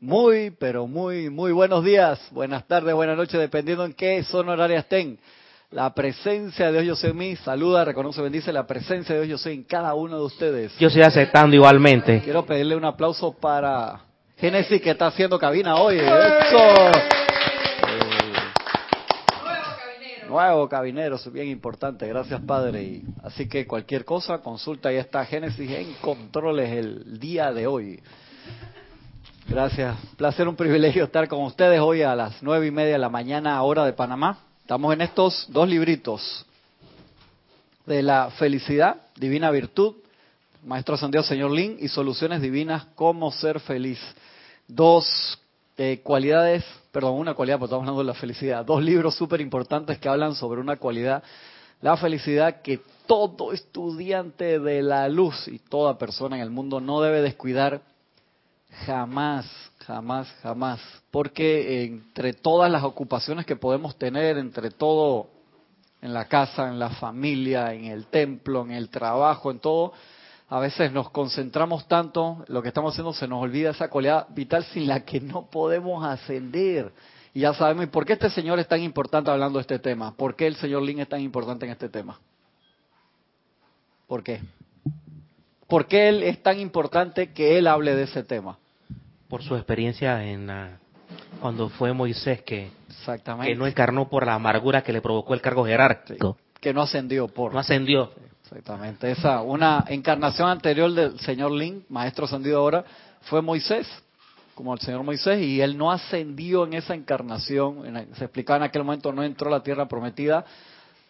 Muy, pero muy, muy buenos días, buenas tardes, buenas noches, dependiendo en qué zona horaria estén. La presencia de Dios yo soy en mí, saluda, reconoce, bendice la presencia de Dios yo soy en cada uno de ustedes. Yo estoy aceptando igualmente. Quiero pedirle un aplauso para Génesis que está haciendo cabina hoy. ¡Eso! Nuevo cabinero, es bien importante, gracias Padre. Y así que cualquier cosa, consulta, ya está Génesis en controles el día de hoy. Gracias, placer, un privilegio estar con ustedes hoy a las nueve y media de la mañana, hora de Panamá. Estamos en estos dos libritos de la felicidad, divina virtud, Maestro Ascendido Señor Lin, y Soluciones Divinas, cómo ser feliz. Dos eh, cualidades, perdón, una cualidad, porque estamos hablando de la felicidad. Dos libros súper importantes que hablan sobre una cualidad, la felicidad que todo estudiante de la luz y toda persona en el mundo no debe descuidar jamás, jamás, jamás. Porque entre todas las ocupaciones que podemos tener, entre todo en la casa, en la familia, en el templo, en el trabajo, en todo, a veces nos concentramos tanto, lo que estamos haciendo se nos olvida esa cualidad vital sin la que no podemos ascender. Y ya sabemos, ¿y por qué este señor es tan importante hablando de este tema? ¿Por qué el señor Lin es tan importante en este tema? ¿Por qué? ¿Por qué él es tan importante que él hable de ese tema? Por su experiencia en cuando fue Moisés que, que no encarnó por la amargura que le provocó el cargo jerárquico. que no ascendió por. No ascendió. Exactamente. Esa, una encarnación anterior del señor Lin, maestro ascendido ahora, fue Moisés, como el señor Moisés, y él no ascendió en esa encarnación. se explicaba en aquel momento, no entró a la tierra prometida,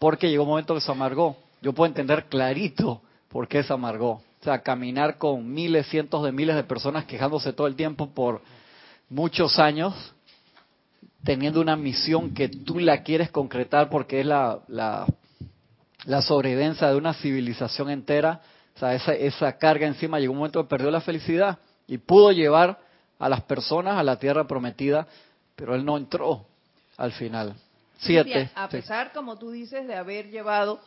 porque llegó un momento que se amargó. Yo puedo entender clarito por qué se amargó. O sea, caminar con miles, cientos de miles de personas quejándose todo el tiempo por muchos años, teniendo una misión que tú la quieres concretar porque es la, la la sobrevivencia de una civilización entera, o sea, esa, esa carga encima llegó un momento que perdió la felicidad y pudo llevar a las personas a la tierra prometida, pero él no entró al final. Siete. a pesar, como tú dices, de haber llevado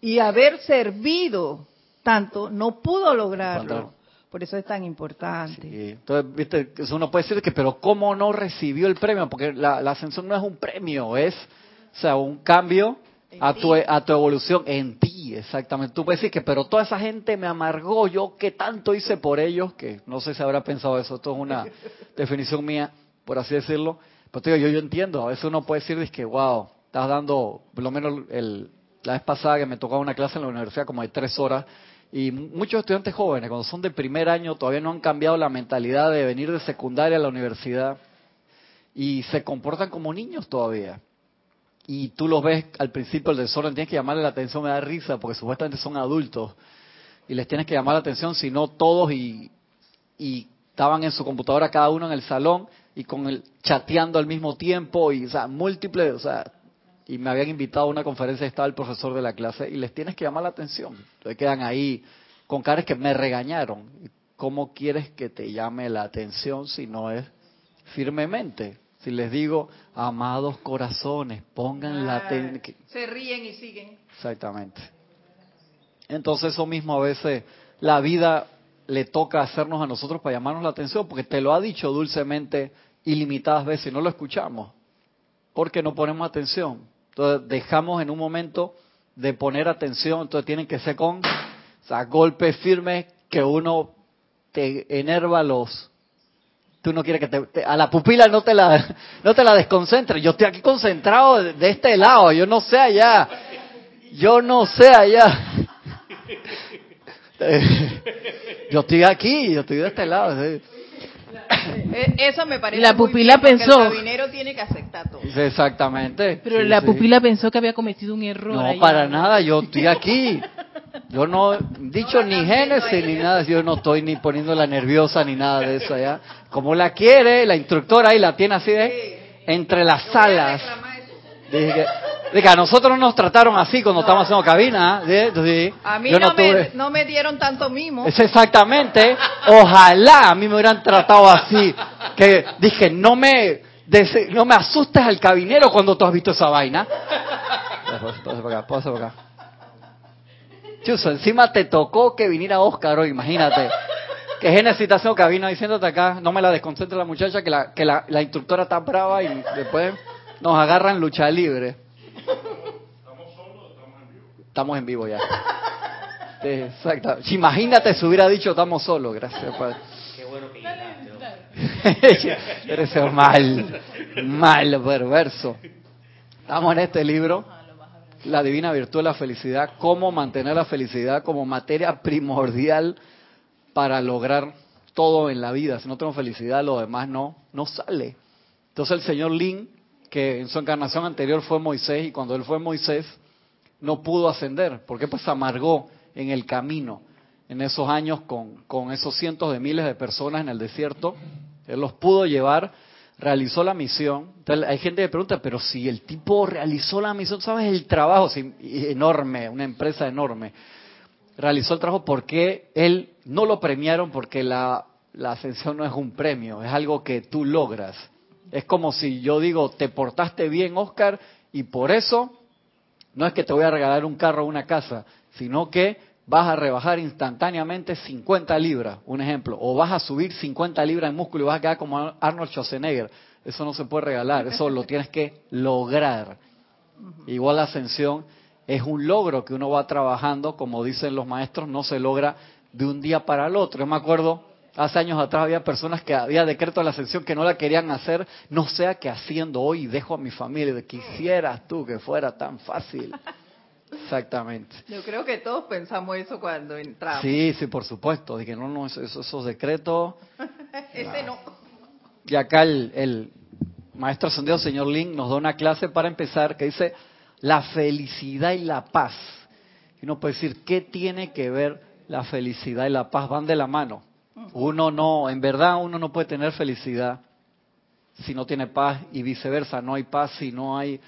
y haber servido tanto, no pudo lograrlo. Por eso es tan importante. Entonces, viste, uno puede decir que, pero ¿cómo no recibió el premio? Porque la, la ascensión no es un premio, es, o sea, un cambio a tu, a tu evolución en ti, exactamente. Tú puedes decir que, pero toda esa gente me amargó, yo que tanto hice por ellos, que no sé si habrá pensado eso, esto es una definición mía, por así decirlo. Pero te digo, yo, yo entiendo, a veces uno puede decir, que, wow, estás dando, por lo menos el, la vez pasada que me tocaba una clase en la universidad como de tres horas, y muchos estudiantes jóvenes, cuando son de primer año, todavía no han cambiado la mentalidad de venir de secundaria a la universidad y se comportan como niños todavía. Y tú los ves al principio el desorden, tienes que llamarle la atención, me da risa, porque supuestamente son adultos, y les tienes que llamar la atención, si no todos, y, y estaban en su computadora cada uno en el salón, y con el chateando al mismo tiempo, y o sea, múltiples, o sea, y me habían invitado a una conferencia, estaba el profesor de la clase, y les tienes que llamar la atención. Entonces quedan ahí con caras que me regañaron. ¿Cómo quieres que te llame la atención si no es firmemente? Si les digo, amados corazones, pongan la atención. Se ríen y siguen. Exactamente. Entonces eso mismo a veces la vida le toca hacernos a nosotros para llamarnos la atención, porque te lo ha dicho dulcemente ilimitadas veces y no lo escuchamos, porque no ponemos atención. Entonces dejamos en un momento de poner atención, entonces tienen que ser con golpes firmes que uno te enerva los Tú no quieres que te, a la pupila no te la no te la desconcentre. Yo estoy aquí concentrado de, este lado, yo no sé allá. Yo no sé allá. Yo estoy aquí, yo estoy de este lado. Eso me parece. La pupila pensó. el dinero tiene que aceptar todo. Exactamente. Pero la pupila pensó que había cometido un error. No, para nada. Yo estoy aquí. Yo no he dicho ni Génesis ni nada, yo no estoy ni poniéndola nerviosa ni nada de eso allá. Como la quiere, la instructora ahí la tiene así de entre las salas. Dije que, a nosotros no nos trataron así cuando estábamos haciendo cabina. ¿eh? a mí no, me, no, me, dieron tanto mimo. Es exactamente. Ojalá a mí me hubieran tratado así. Que dije, no me, no me asustes al cabinero cuando tú has visto esa vaina. Pasa para acá, pasa para acá encima te tocó que viniera Oscar hoy, imagínate. que Génesis está haciendo cabina diciéndote acá, no me la desconcentre la muchacha, que la, que la, la instructora está brava y después nos agarran lucha libre. ¿Estamos solos o estamos en vivo? Estamos en vivo ya. Exacto. Imagínate si hubiera dicho estamos solos, gracias Padre. Qué bueno que Eres mal, mal, perverso. Estamos en este libro, La Divina Virtud de la Felicidad, cómo mantener la felicidad como materia primordial para lograr todo en la vida. Si no tengo felicidad, lo demás no, no sale. Entonces el señor Lin, que en su encarnación anterior fue Moisés, y cuando él fue Moisés, no pudo ascender, porque pues amargó en el camino, en esos años con, con esos cientos de miles de personas en el desierto. Él los pudo llevar, realizó la misión. Entonces, hay gente que pregunta, pero si el tipo realizó la misión, ¿sabes el trabajo? enorme, una empresa enorme. Realizó el trabajo porque él no lo premiaron porque la, la ascensión no es un premio, es algo que tú logras. Es como si yo digo, te portaste bien, Oscar, y por eso no es que te voy a regalar un carro o una casa, sino que vas a rebajar instantáneamente 50 libras, un ejemplo, o vas a subir 50 libras en músculo y vas a quedar como Arnold Schwarzenegger. Eso no se puede regalar, eso lo tienes que lograr. Igual la ascensión es un logro que uno va trabajando, como dicen los maestros, no se logra de un día para el otro. Yo me acuerdo, hace años atrás había personas que había decreto de la ascensión que no la querían hacer, no sea que haciendo hoy dejo a mi familia, quisieras tú que fuera tan fácil. Exactamente. Yo creo que todos pensamos eso cuando entramos. Sí, sí, por supuesto. Que no, no, esos, esos decretos. Ese no. Y acá el, el maestro ascendido, señor Link, nos da una clase para empezar que dice la felicidad y la paz. Y uno puede decir, ¿qué tiene que ver la felicidad y la paz? Van de la mano. Uno no, en verdad uno no puede tener felicidad si no tiene paz y viceversa. No hay paz si no hay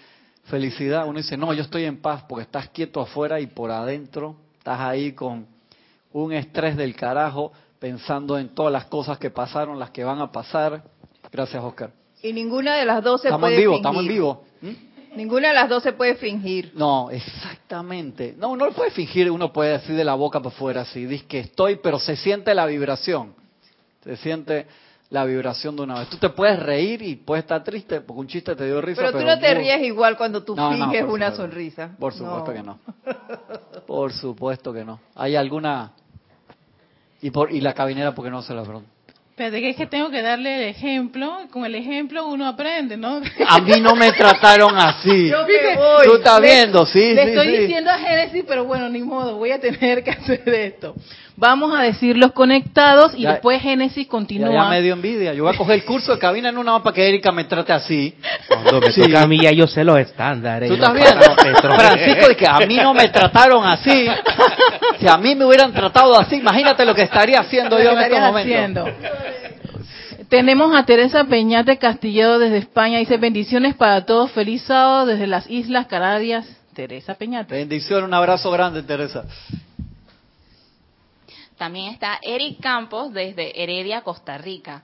felicidad, uno dice, no, yo estoy en paz porque estás quieto afuera y por adentro estás ahí con un estrés del carajo pensando en todas las cosas que pasaron, las que van a pasar. Gracias, Oscar. Y ninguna de las dos se estamos puede en vivo, fingir. Estamos en vivo, ¿Mm? Ninguna de las dos se puede fingir. No, exactamente. No, no lo puede fingir, uno puede decir de la boca para afuera, así, dice que estoy, pero se siente la vibración. Se siente la vibración de una vez. Tú te puedes reír y puedes estar triste porque un chiste te dio risa. Pero, tú no te ríes igual cuando tú finges una sonrisa. Por supuesto que no. Por supuesto que no. ¿Hay alguna... Y, por, y la cabinera porque no se la pregunto? Pero que es que tengo que darle el ejemplo, con el ejemplo uno aprende, ¿no? A mí no me trataron así. Yo voy. Tú estás viendo, sí, Le estoy diciendo a Génesis, pero bueno, ni modo, voy a tener que hacer esto. Vamos a decir los conectados y después Génesis continúa. Ya, me dio envidia. Yo voy a coger el curso de cabina en una para que Erika me trate así. Cuando me toca a mí ya yo sé los estándares. Tú estás viendo, Francisco, de que a mí no me trataron así. Si a mí me hubieran tratado así, imagínate lo que estaría haciendo yo en este momento. Tenemos a Teresa Peñate Castilledo desde España. Dice bendiciones para todos. Feliz sábado desde las Islas Canarias. Teresa Peñate. Bendición, un abrazo grande, Teresa. También está Eric Campos desde Heredia, Costa Rica.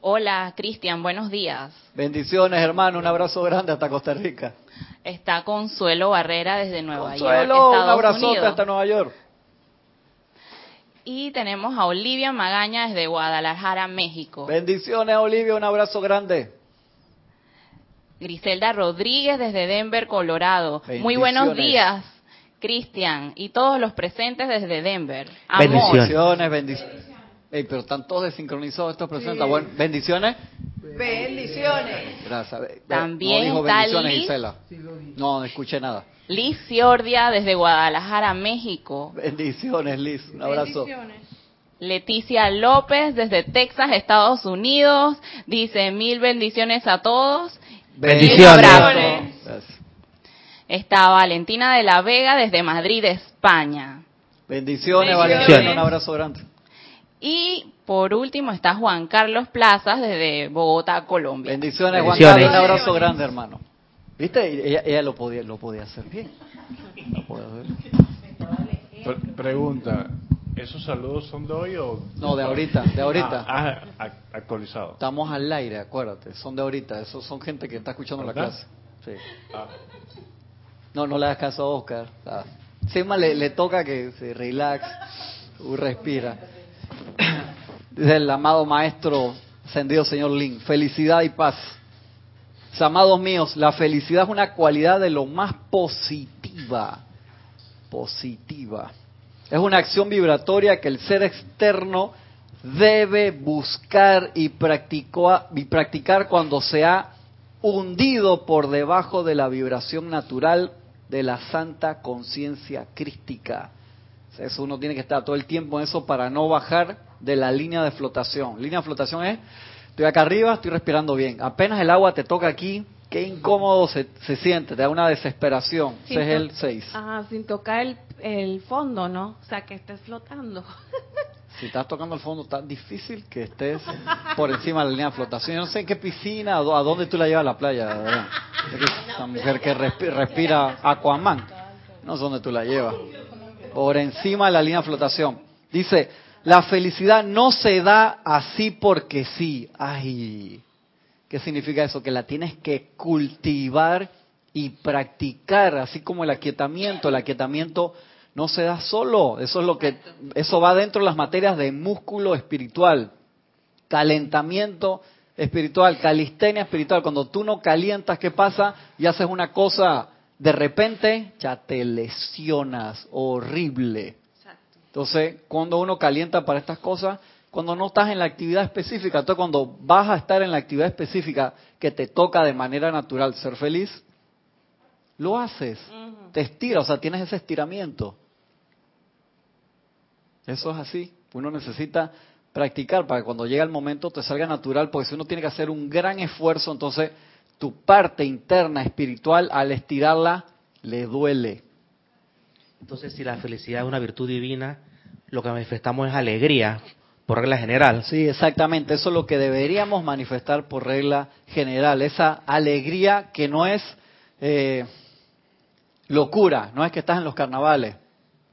Hola, Cristian, buenos días. Bendiciones, hermano, un abrazo grande hasta Costa Rica. Está Consuelo Barrera desde Nueva York, Estados un abrazote hasta Nueva York. Y tenemos a Olivia Magaña desde Guadalajara, México. Bendiciones, Olivia, un abrazo grande. Griselda Rodríguez desde Denver, Colorado. Muy buenos días. Cristian y todos los presentes desde Denver. Bendiciones, bendiciones. pero están todos desincronizados estos presentes. Bueno, bendiciones. Bendiciones. Gracias. También Liz. No, no escuché nada. Liz Ciordia desde Guadalajara, México. Bendiciones, Liz. Un abrazo. Leticia López desde Texas, Estados Unidos. Dice mil bendiciones a todos. Bendiciones. Está Valentina de la Vega desde Madrid, España. Bendiciones, Valentina, un abrazo grande. Y por último está Juan Carlos Plazas desde Bogotá, Colombia. Bendiciones, Juan Carlos, un abrazo grande, hermano. ¿Viste? Ella, lo podía lo podía hacer bien. pregunta, ¿esos saludos son de hoy o...? No, de ahorita, de ahorita. Ah, ah actualizado. Estamos al aire, acuérdate, son de ahorita, esos son gente que está escuchando la clase. Sí. Ah. No, no le hagas caso a Oscar. Ah. le, le, toca que se relax, respira. Dice el amado maestro ascendido señor Lin, felicidad y paz. amados míos, la felicidad es una cualidad de lo más positiva, positiva. Es una acción vibratoria que el ser externo debe buscar y, y practicar cuando se ha hundido por debajo de la vibración natural de la santa conciencia crística. Eso uno tiene que estar todo el tiempo en eso para no bajar de la línea de flotación. Línea de flotación es, estoy acá arriba, estoy respirando bien. Apenas el agua te toca aquí, qué incómodo se, siente, te da una desesperación. Ese es el 6. Ajá, sin tocar el, el fondo, ¿no? O sea, que estés flotando. si estás tocando el fondo, tan difícil que estés por encima de la línea de flotación. Yo no sé en qué piscina, a dónde tú la llevas a la playa. Esa mujer que respira, Aquaman, no sé dónde tú la llevas. Por encima de la línea de flotación. Dice, la felicidad no se da así porque sí. Ay, ¿qué significa eso? Que la tienes que cultivar y practicar, así como el aquietamiento. El aquietamiento no se da solo, eso es lo que eso va dentro de las materias de músculo espiritual, calentamiento espiritual, calistenia espiritual. Cuando tú no calientas, ¿qué pasa? Y haces una cosa de repente, ya te lesionas, horrible. Entonces, cuando uno calienta para estas cosas, cuando no estás en la actividad específica, entonces cuando vas a estar en la actividad específica que te toca de manera natural ser feliz, lo haces, te estiras, o sea, tienes ese estiramiento. Eso es así. Uno necesita practicar para que cuando llega el momento te salga natural, porque si uno tiene que hacer un gran esfuerzo, entonces tu parte interna espiritual al estirarla le duele. Entonces, si la felicidad es una virtud divina, lo que manifestamos es alegría, por regla general. Sí, exactamente. Eso es lo que deberíamos manifestar por regla general. Esa alegría que no es eh, locura, no es que estás en los carnavales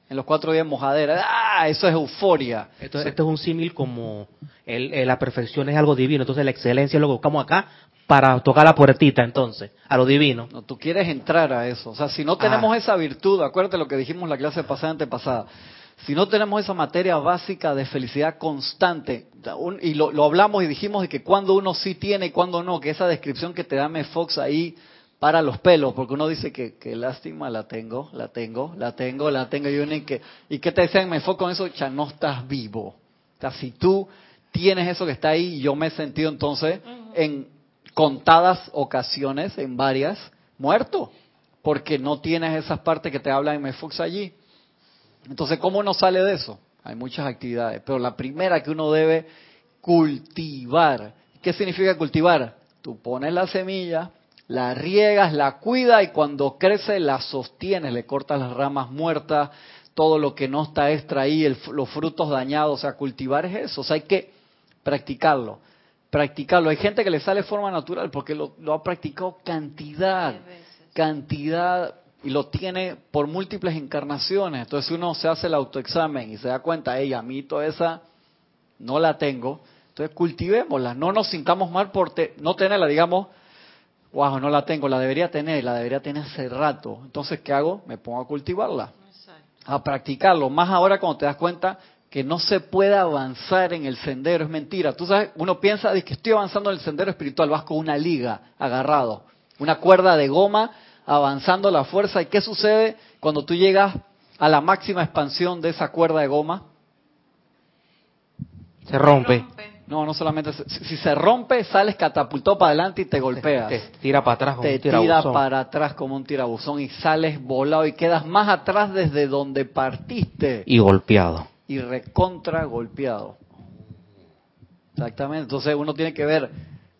en los cuatro días mojadera. ¡Ah! Eso es euforia. Esto, es un símil como la perfección es algo divino. Entonces la excelencia es lo que buscamos acá para tocar la puertita entonces, a lo divino. No, tú quieres entrar a eso. O sea, si no tenemos ah. esa virtud, acuérdate lo que dijimos en la clase pasada antepasada. Si no tenemos esa materia básica de felicidad constante, y lo, lo hablamos y dijimos de que cuando uno sí tiene y cuando no, que esa descripción que te da Fox ahí para los pelos, porque uno dice que, que lástima, la tengo, la tengo, la tengo, la tengo, y uno y que, y que te dicen, me enfoco en eso, ya no estás vivo. O sea, si tú tienes eso que está ahí, yo me he sentido entonces en contadas ocasiones, en varias, muerto, porque no tienes esas partes que te hablan en Mefox allí. Entonces, ¿cómo uno sale de eso? Hay muchas actividades, pero la primera que uno debe cultivar. ¿Qué significa cultivar? Tú pones la semilla, la riegas, la cuida y cuando crece la sostienes, le cortas las ramas muertas, todo lo que no está extra ahí, los frutos dañados, o sea, cultivar es eso, o sea, hay que practicarlo, practicarlo. Hay gente que le sale de forma natural porque lo, ha practicado cantidad, cantidad, y lo tiene por múltiples encarnaciones. Entonces uno se hace el autoexamen y se da cuenta, hey, a mí toda esa no la tengo, entonces cultivémosla, no nos sintamos mal por no tenerla, digamos, wow, no la tengo, la debería tener, la debería tener hace rato. Entonces, ¿qué hago? Me pongo a cultivarla, a practicarlo. Más ahora cuando te das cuenta que no se puede avanzar en el sendero, es mentira. Tú sabes, uno piensa de que estoy avanzando en el sendero espiritual, vas con una liga agarrado, una cuerda de goma avanzando la fuerza. ¿Y qué sucede cuando tú llegas a la máxima expansión de esa cuerda de goma? Se rompe. No, no solamente. Si se rompe, sales catapultado para adelante y te golpeas. Te, tira para atrás como te un tirabuzón. Te tira para atrás como un tirabuzón y sales volado y quedas más atrás desde donde partiste. Y golpeado. Y recontra golpeado. Exactamente. Entonces uno tiene que ver,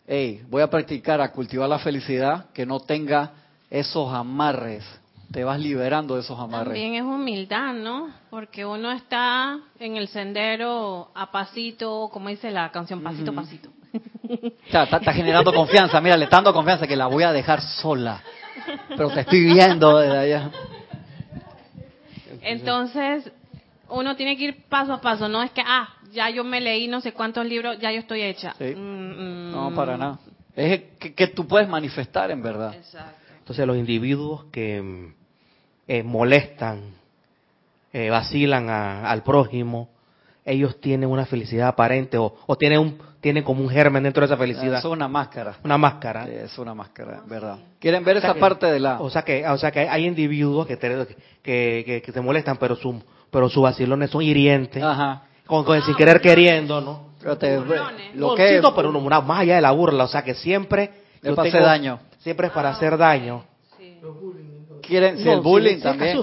hey, voy a practicar a cultivar la felicidad que no tenga esos amarres te vas liberando de esos amarres. También es humildad, ¿no? Porque uno está en el sendero a pasito, como dice la canción, pasito, pasito. está, generando confianza, mira, le está dando confianza que la voy a dejar sola, pero te estoy viendo desde allá. Entonces, uno tiene que ir paso a paso, no es que, ah, ya yo me leí no sé cuántos libros, ya yo estoy hecha. Mm, mm. no, para nada. Es que, que, tú puedes manifestar en verdad. Exacto. Entonces los individuos que eh, molestan, eh, vacilan al prójimo, ellos tienen una felicidad aparente o, o tienen un tienen como un germen dentro de esa felicidad. Es una máscara. Una máscara. es una máscara, verdad. Quieren ver esa parte de la. O sea que, o sea que hay individuos que te, que, que, te molestan, pero su, pero sus vacilones son hirientes. Ajá. Con, sin querer queriendo, ¿no? lo que pero una, más allá de la burla, o sea que siempre le hacer daño. Siempre es para hacer daño. Quieren, si el bullying también.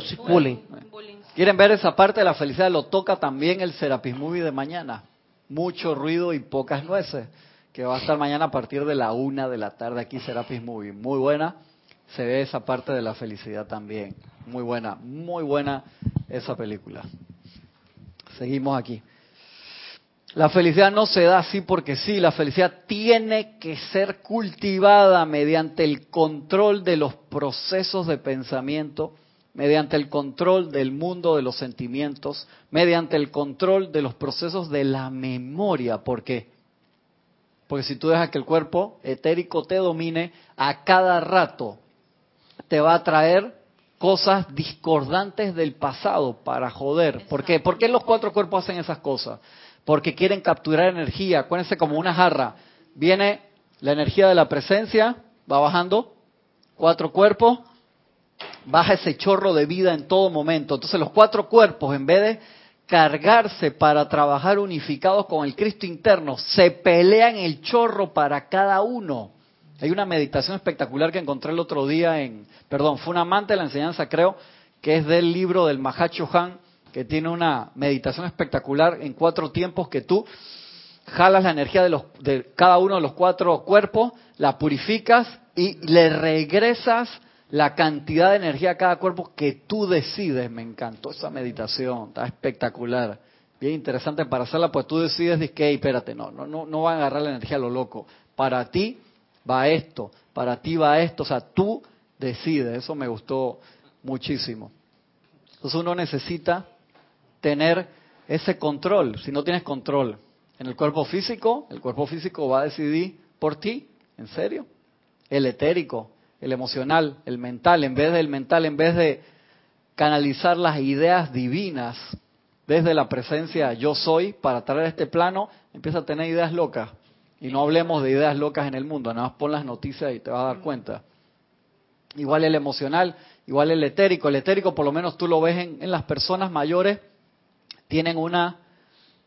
Quieren ver esa parte de la felicidad, lo toca también el Serapis Movie de mañana. Mucho ruido y pocas nueces, que va a estar mañana a partir de la una de la tarde aquí Serapis Movie. Muy buena, se ve esa parte de la felicidad también. Muy buena, muy buena esa película. Seguimos aquí. La felicidad no se da así porque sí, la felicidad tiene que ser cultivada mediante el control de los procesos de pensamiento, mediante el control del mundo de los sentimientos, mediante el control de los procesos de la memoria. ¿Por qué? Porque si tú dejas que el cuerpo etérico te domine, a cada rato te va a traer cosas discordantes del pasado para joder. ¿Por qué? ¿Por qué los cuatro cuerpos hacen esas cosas? Porque quieren capturar energía. Acuérdense como una jarra. Viene la energía de la presencia, va bajando, cuatro cuerpos, baja ese chorro de vida en todo momento. Entonces los cuatro cuerpos, en vez de cargarse para trabajar unificados con el Cristo interno, se pelean el chorro para cada uno. Hay una meditación espectacular que encontré el otro día en, perdón, fue un amante de la enseñanza, creo, que es del libro del Mahacho Han, que tiene una meditación espectacular en cuatro tiempos que tú jalas la energía de, los, de cada uno de los cuatro cuerpos, la purificas y le regresas la cantidad de energía a cada cuerpo que tú decides. Me encantó esa meditación, está espectacular. Bien interesante para hacerla, pues tú decides, que, espérate, no, no, no, no va a agarrar la energía a lo loco. Para ti va esto, para ti va esto, o sea, tú decides. Eso me gustó muchísimo. Entonces uno necesita tener ese control. Si no tienes control en el cuerpo físico, el cuerpo físico va a decidir por ti, ¿en serio? El etérico, el emocional, el mental, en vez del mental, en vez de canalizar las ideas divinas desde la presencia yo soy para traer este plano, empieza a tener ideas locas. Y no hablemos de ideas locas en el mundo, nada más pon las noticias y te vas a dar cuenta. Igual el emocional, igual el etérico. El etérico por lo menos tú lo ves en, en las personas mayores tienen una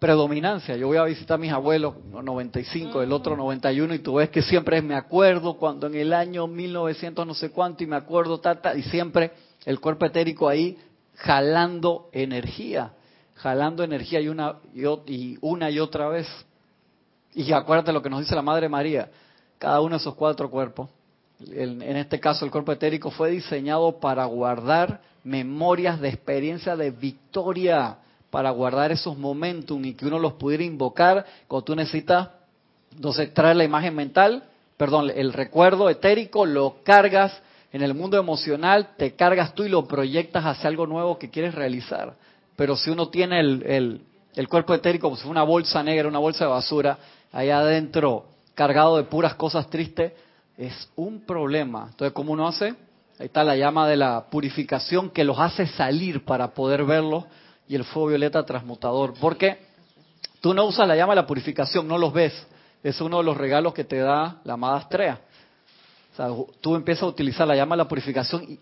predominancia. Yo voy a visitar a mis abuelos, 95, el otro 91, y tú ves que siempre es me acuerdo cuando en el año 1900 no sé cuánto, y me acuerdo tata, y siempre el cuerpo etérico ahí jalando energía, jalando energía y una y, una y otra vez. Y acuérdate lo que nos dice la Madre María, cada uno de esos cuatro cuerpos, en este caso el cuerpo etérico fue diseñado para guardar memorias de experiencia de victoria para guardar esos momentos y que uno los pudiera invocar cuando tú necesitas, entonces traer la imagen mental, perdón, el recuerdo etérico, lo cargas en el mundo emocional, te cargas tú y lo proyectas hacia algo nuevo que quieres realizar. Pero si uno tiene el, el, cuerpo etérico como si fuera una bolsa negra, una bolsa de basura, allá adentro cargado de puras cosas tristes, es un problema. Entonces, ¿cómo uno hace? Ahí está la llama de la purificación que los hace salir para poder verlos y el fuego violeta transmutador. Porque tú no usas la llama de la purificación, no los ves. Es uno de los regalos que te da la amada Astrea. O sea, tú empiezas a utilizar la llama de la purificación y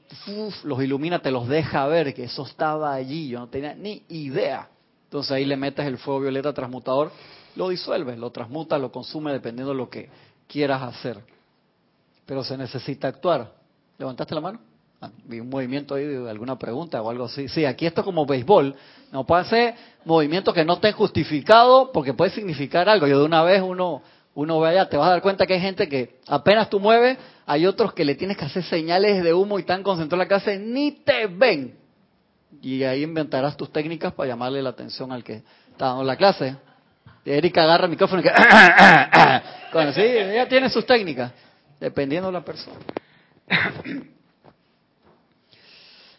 los ilumina, te los deja ver que eso estaba allí. Yo no tenía ni idea. Entonces ahí le metes el fuego violeta transmutador, lo disuelves, lo transmutas, lo consume dependiendo de lo que quieras hacer. Pero se necesita actuar. ¿Levantaste la mano? Vi un movimiento ahí de alguna pregunta o algo así. Sí, aquí esto es como béisbol. No puede ser movimientos que no estén justificados porque puede significar algo. Yo de una vez uno uno ve allá, te vas a dar cuenta que hay gente que apenas tú mueves, hay otros que le tienes que hacer señales de humo y están concentrados en la clase, ni te ven. Y ahí inventarás tus técnicas para llamarle la atención al que está dando la clase. Erika agarra el micrófono y que... sí, ella tiene sus técnicas, dependiendo de la persona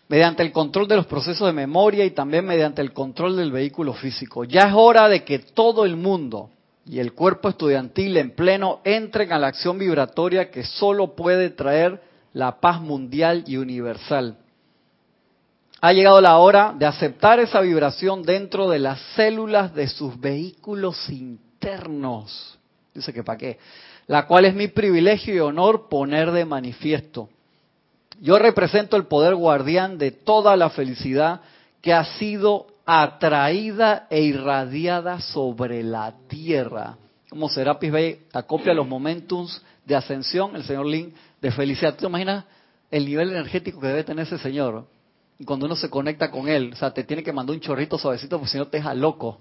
mediante el control de los procesos de memoria y también mediante el control del vehículo físico. Ya es hora de que todo el mundo y el cuerpo estudiantil en pleno entren a la acción vibratoria que solo puede traer la paz mundial y universal. ha llegado la hora de aceptar esa vibración dentro de las células de sus vehículos internos. Dice que para qué. La cual es mi privilegio y honor poner de manifiesto. Yo represento el poder guardián de toda la felicidad que ha sido atraída e irradiada sobre la tierra. Como Serapis Bay acopia los momentums de ascensión, el señor Lin, de felicidad. ¿Tú te imaginas el nivel energético que debe tener ese señor? Cuando uno se conecta con él, o sea, te tiene que mandar un chorrito suavecito porque si no te deja loco.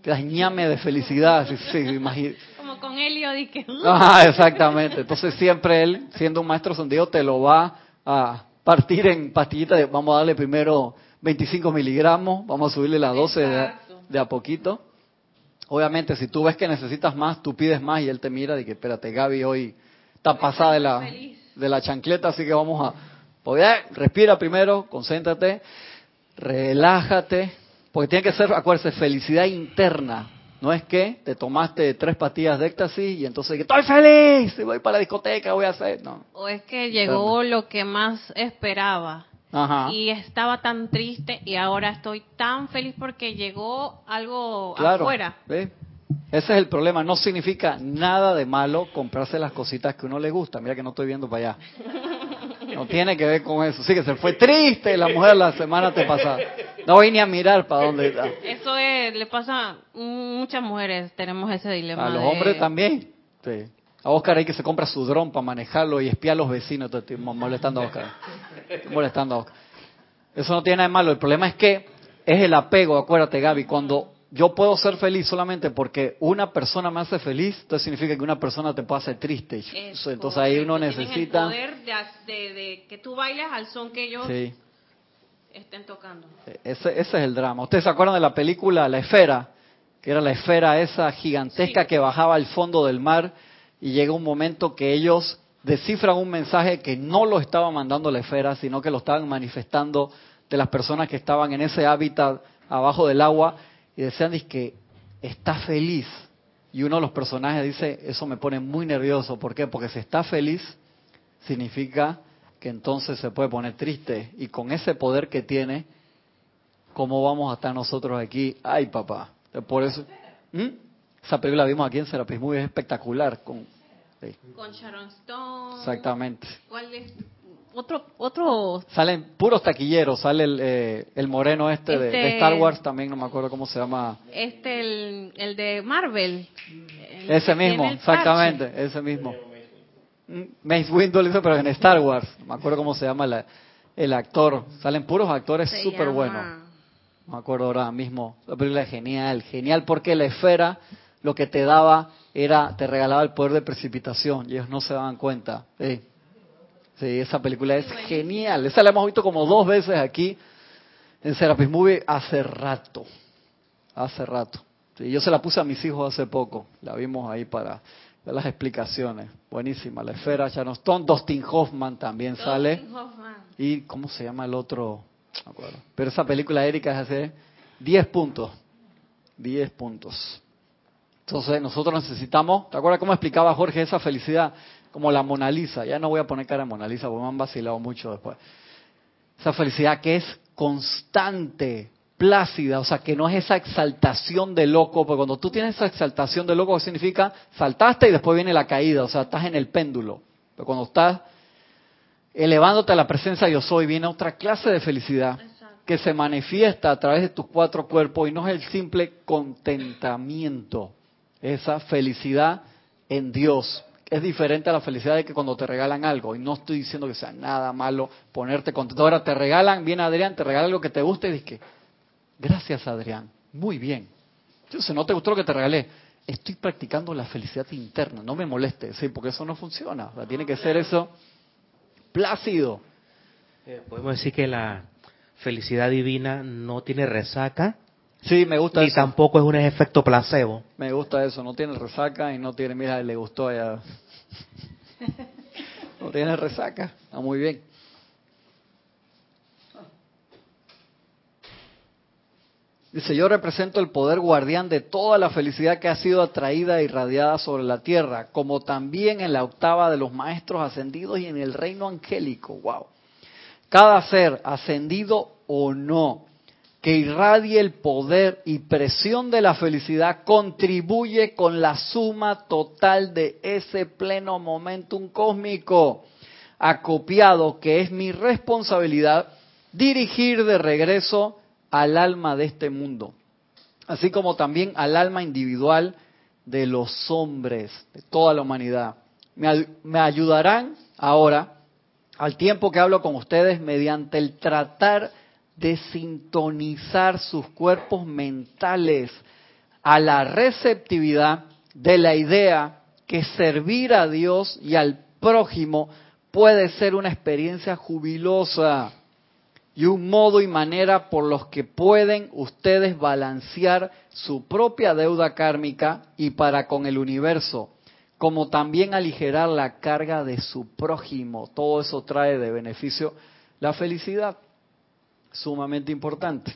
Te das ñame de felicidad. Como con Helio, dije. Ah, exactamente. Entonces siempre él, siendo un maestro sondido, te lo va a partir en pastillitas de, vamos a darle primero 25 miligramos, vamos a subirle la 12 de, a poquito. Obviamente, si tú ves que necesitas más, tú pides más y él te mira y que, espérate, Gaby hoy está pasada de la, de la chancleta, así que vamos a poder, respira primero, concéntrate, relájate, porque tiene que ser, acuérdese, felicidad interna. No es que te tomaste tres pastillas de éxtasis y entonces que estoy feliz, voy para la discoteca, voy a hacer. No. O es que llegó lo que más esperaba. Y estaba tan triste y ahora estoy tan feliz porque llegó algo afuera. Ese es el problema. No significa nada de malo comprarse las cositas que uno le gusta. Mira que no estoy viendo para allá. No tiene que ver con eso. Sí que se fue triste la mujer la semana pasada. No voy ni a mirar para dónde está. Eso es, le pasa a muchas mujeres, tenemos ese dilema. A los hombres también. Sí. A Oscar hay que se compra su dron para manejarlo y espiar a los vecinos. Estoy molestando a Oscar. molestando a Oscar. Eso no tiene nada de malo. El problema es que es el apego, acuérdate Gaby, cuando yo puedo ser feliz solamente porque una persona me hace feliz, entonces significa que una persona te puede hacer triste. entonces ahí uno necesita... el poder de, que tú bailes al son que ellos estén tocando. Ese, ese es el drama. ¿Ustedes se acuerdan de la película La Esfera? Que era la esfera esa gigantesca que bajaba al fondo del mar y llega un momento que ellos descifran un mensaje que no lo estaba mandando la esfera, sino que lo estaban manifestando de las personas que estaban en ese hábitat abajo del agua y decían que está feliz. Y uno de los personajes dice, eso me pone muy nervioso. ¿Por qué? Porque si está feliz, significa que entonces se puede poner triste. Y con ese poder que tiene, ¿cómo vamos a estar nosotros aquí? Ay, papá. Por eso... ¿Mm? Esa película la vimos aquí en Serapis muy espectacular. Con, con Sharon Stone. Exactamente. ¿Cuál es? Otro, otro... Salen puros taquilleros, sale el, eh, el moreno este, De, este Star Wars, también no me acuerdo cómo se llama. Este, el, el de Marvel. ese mismo, exactamente, ese mismo. Mm, Mace Windu hizo, pero en Star Wars, no me acuerdo cómo se llama la, el actor. Salen puros actores súper buenos. No me acuerdo ahora mismo. La película es genial, genial porque la esfera lo que te daba era, te regalaba el poder de precipitación y ellos no se daban cuenta. Sí, esa película es genial. Esa la hemos visto como dos veces aquí en Serapis Movie hace rato. Hace rato. Sí, yo se la puse a mis hijos hace poco. La vimos ahí para ver las explicaciones. Buenísima. La esfera Sharon Stone. Dustin Hoffman también sale. ¿Y cómo se llama el otro? No acuerdo. Pero esa película, Erika, es hace 10 puntos. 10 puntos. Entonces nosotros necesitamos, ¿te acuerdas cómo explicaba Jorge esa felicidad? Como la Mona Lisa, ya no voy a poner cara a Mona Lisa porque me han vacilado mucho después. Esa felicidad que es constante, plácida, o sea, que no es esa exaltación de loco, porque cuando tú tienes esa exaltación de loco, significa saltaste y después viene la caída, o sea, estás en el péndulo. Pero cuando estás elevándote a la presencia de yo soy, viene otra clase de felicidad que se manifiesta a través de tus cuatro cuerpos y no es el simple contentamiento esa felicidad en Dios. Es diferente a la felicidad de que cuando te regalan algo, y no estoy diciendo que sea nada malo ponerte contento. Ahora te regalan, viene Adrián, te regala algo que te guste y dices que, gracias Adrián, muy bien. Entonces, no te gustó lo que te regalé, estoy practicando la felicidad interna, no me moleste, sí, porque eso no funciona. tiene que ser eso plácido. Eh, podemos decir que la felicidad divina no tiene resaca, Sí, me gusta y tampoco es un efecto placebo. Me gusta eso, no tiene resaca y no tiene, mira, le gustó ya. No tiene resaca, está muy bien. Dice, yo represento el poder guardián de toda la felicidad que ha sido atraída e irradiada sobre la tierra, como también en la octava de los maestros ascendidos y en el reino angélico. Wow. Cada ser ascendido o no, que irradie el poder y presión de la felicidad contribuye con la suma total de ese pleno momentum cósmico acopiado que es mi responsabilidad dirigir de regreso al alma de este mundo, así como también al alma individual de los hombres, de toda la humanidad. Me, me ayudarán ahora, al tiempo que hablo con ustedes, mediante el tratar de sintonizar sus cuerpos mentales a la receptividad de la idea que servir a Dios y al prójimo puede ser una experiencia jubilosa y un modo y manera por los que pueden ustedes balancear su propia deuda kármica y para con el universo, como también aligerar la carga de su prójimo. Todo eso trae de beneficio la felicidad sumamente importante.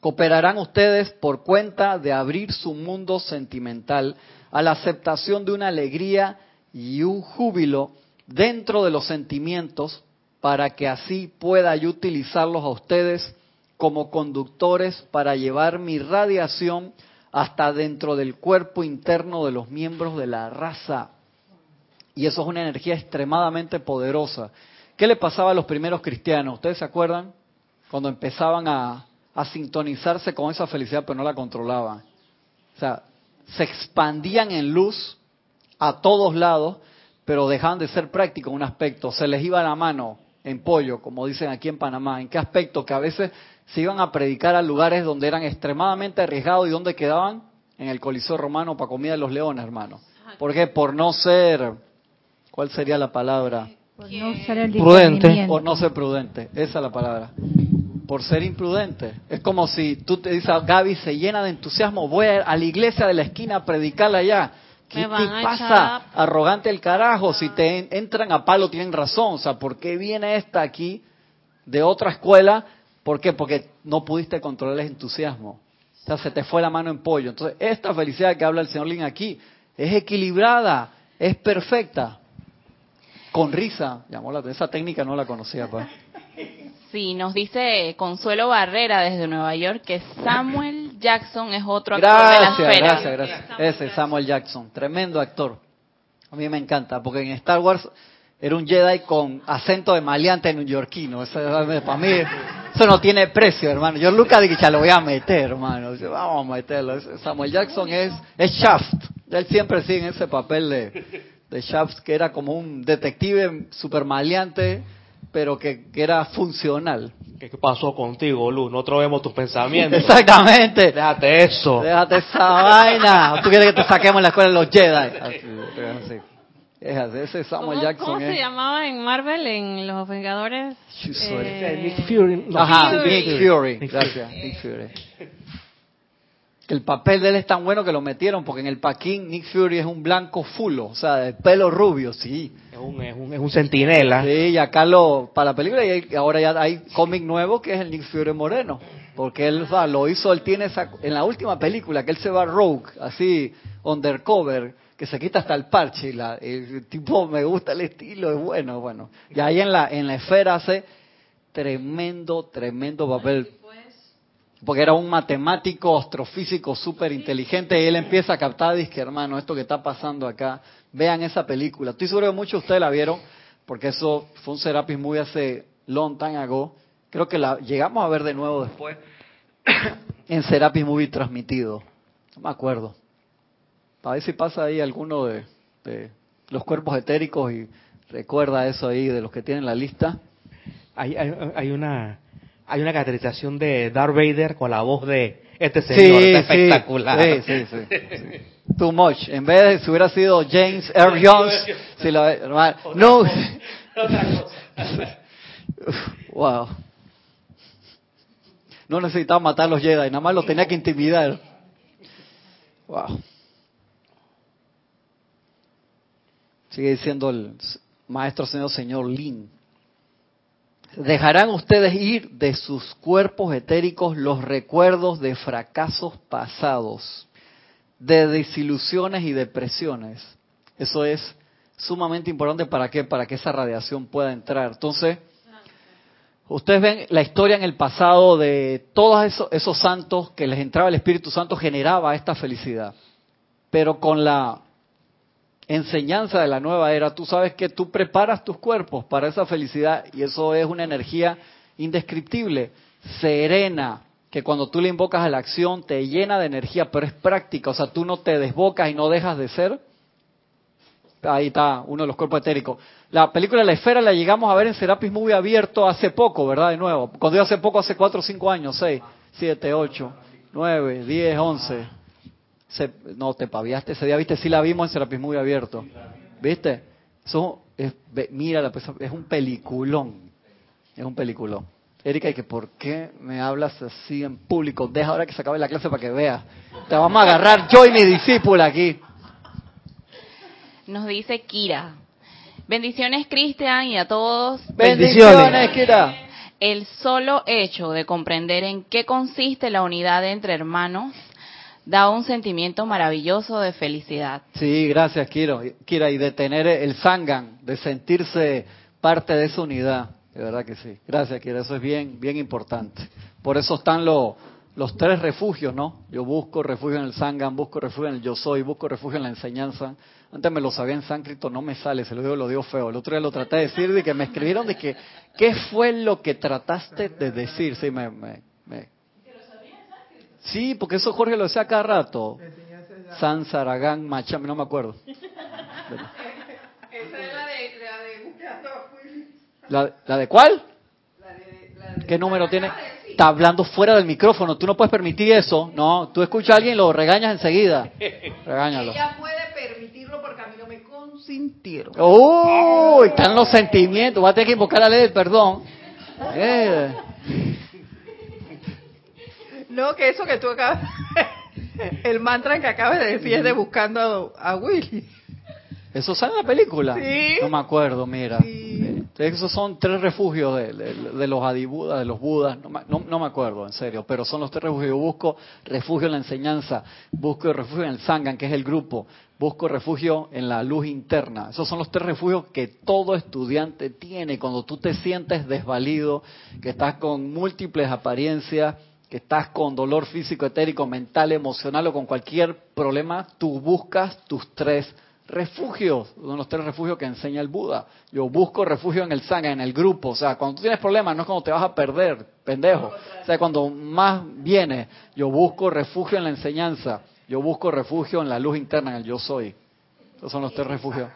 Cooperarán ustedes por cuenta de abrir su mundo sentimental a la aceptación de una alegría y un júbilo dentro de los sentimientos para que así pueda yo utilizarlos a ustedes como conductores para llevar mi radiación hasta dentro del cuerpo interno de los miembros de la raza. Y eso es una energía extremadamente poderosa ¿Qué le pasaba a los primeros cristianos? ¿Ustedes se acuerdan? Cuando empezaban a, sintonizarse con esa felicidad, pero no la controlaban. O sea, se expandían en luz a todos lados, pero dejaban de ser prácticos en un aspecto. Se les iba la mano en pollo, como dicen aquí en Panamá. ¿En qué aspecto? Que a veces se iban a predicar a lugares donde eran extremadamente arriesgados y donde quedaban en el Coliseo Romano para comida de los leones, hermano. ¿Por qué? Por no ser, ¿cuál sería la palabra? Por no ser prudente. Por no ser prudente, esa es la palabra. Por ser imprudente. Es como si tú te dices, Gaby se llena de entusiasmo, voy a, la iglesia de la esquina a predicarla allá. ¿Qué te pasa? Arrogante el carajo. Si te entran a palo, tienen razón. O sea, ¿por qué viene esta aquí de otra escuela? ¿Por qué? Porque no pudiste controlar el entusiasmo. O sea, se te fue la mano en pollo. Entonces, esta felicidad que habla el señor Lin aquí es equilibrada, es perfecta con risa. Llamó la esa técnica no la conocía, pa. Sí, nos dice Consuelo Barrera desde Nueva York que Samuel Jackson es otro actor gracias, de la esfera. Gracias, gracias. Ese Samuel Jackson, tremendo actor. A mí me encanta, porque en Star Wars era un Jedi con acento de maleante neoyorquino. Eso, para mí, eso no tiene precio, hermano. Yo Lucas dije, ya lo voy a meter, hermano. Vamos a meterlo. Samuel Jackson es, es Shaft. Él siempre sigue en ese papel de, de Shafts, que era como un detective super maleante, pero que, era funcional. ¿Qué pasó contigo, Luz? Nosotros vemos tus pensamientos. Exactamente. Déjate eso. Déjate esa vaina. ¿Tú quieres que te saquemos la escuela de los Jedi? Es así. Ese Samuel Jackson. ¿Cómo se llamaba en Marvel, en Los Vengadores? Eh... Nick Fury. Ajá, Nick Fury. Gracias, Nick Fury el papel de él es tan bueno que lo metieron, porque en el Paquín Nick Fury es un blanco fulo, o sea, de pelo rubio, sí. Es un, es un, es un centinela. Sí, y acá lo, para la película, y ahora ya hay cómic nuevo que es el Nick Fury moreno, porque él lo hizo, él tiene esa, en la última película, que él se va rogue, así, undercover, que se quita hasta el parche, y la, el tipo, me gusta el estilo, es bueno, bueno. Y ahí en la, en la esfera hace tremendo, tremendo papel porque era un matemático astrofísico súper inteligente y él empieza a captar, dice, hermano, esto que está pasando acá, vean esa película. Estoy seguro que muchos de ustedes la vieron, porque eso fue un Serapis muy hace long time ago. Creo que la llegamos a ver de nuevo después en Serapis Movie transmitido. No me acuerdo. Para ver si pasa ahí alguno de, de los cuerpos etéricos y recuerda eso ahí de los que tienen la lista. Hay, hay, hay una hay una caracterización de Darth Vader con la voz de este señor sí, espectacular. Sí, sí, sí, Too much. En vez de si hubiera sido James Earl Jones, si lo, no. Otra cosa. wow. No necesitaba matar a los Jedi, nada más los tenía que intimidar. Wow. Sigue diciendo el maestro señor señor Lin. Dejarán ustedes ir de sus cuerpos etéricos los recuerdos de fracasos pasados, de desilusiones y depresiones. Eso es sumamente importante para qué? Para que esa radiación pueda entrar. Entonces, Ustedes ven la historia en el pasado de todos esos, esos santos que les entraba el Espíritu Santo generaba esta felicidad. Pero con la enseñanza de la nueva era, tú sabes que tú preparas tus cuerpos para esa felicidad y eso es una energía indescriptible, serena, que cuando tú le invocas a la acción te llena de energía, pero es práctica, o sea, tú no te desbocas y no dejas de ser. Ahí está, uno de los cuerpos etéricos. La película La Esfera la llegamos a ver en Serapis Movie abierto hace poco, ¿verdad? De nuevo. Cuando yo hace poco, hace 4, 5 años, 6, 7, 8, 9, 10, 11 se, no, te paviaste ese día, ¿viste? Sí la vimos en Serapis Muy Abierto. ¿Viste? Eso es, mira, es un peliculón. Es un peliculón. Erika, ¿y que por qué me hablas así en público? Deja ahora que se acabe la clase para que veas. Te vamos a agarrar yo y mi discípula aquí. Nos dice Kira. Bendiciones, Cristian, y a todos. Bendiciones, Kira. El solo hecho de comprender en qué consiste la unidad entre hermanos da un sentimiento maravilloso de felicidad. Sí, gracias, Kira. Kira, y de tener el sangan, de sentirse parte de esa unidad. De verdad que sí. Gracias, Kira. Eso es bien, bien importante. Por eso están los, los tres refugios, ¿no? Yo busco refugio en el Sangan, busco refugio en el Yo Soy, busco refugio en la enseñanza. Antes me lo sabía en sánscrito, no me sale, se lo digo, lo digo feo. El otro día lo traté de decir, de que me escribieron de que, ¿qué fue lo que trataste de decir? Sí, me... me. Sí, porque eso Jorge lo decía cada rato. San Saragán Macham, no me acuerdo. Esa es la de, la de ¿La, de cuál? ¿Qué número tiene? Está hablando fuera del micrófono, tú no puedes permitir eso, no, tú escuchas a alguien y lo regañas enseguida. Regáñalo. Ella puede permitirlo porque a mí no me consintieron. ¡Uy! están los sentimientos, va a tener que invocar la ley del perdón. Eh. No, que eso que tú acabas, el mantra que acabas de decir es de buscando a, Willy. ¿Eso sale en la película? Sí. No me acuerdo, mira. Esos son tres refugios de, los adibudas, de los budas, no, me acuerdo, en serio, pero son los tres refugios. Yo busco refugio en la enseñanza, busco refugio en el Sangan, que es el grupo, busco refugio en la luz interna. Esos son los tres refugios que todo estudiante tiene cuando tú te sientes desvalido, que estás con múltiples apariencias, estás con dolor físico, etérico, mental, emocional o con cualquier problema, tú buscas tus tres refugios, de los tres refugios que enseña el Buda. Yo busco refugio en el sangre, en el grupo. O sea, cuando tú tienes problemas, no es cuando te vas a perder, pendejo. O sea, cuando más viene, yo busco refugio en la enseñanza. Yo busco refugio en la luz interna, en el yo soy. Esos son los tres refugios.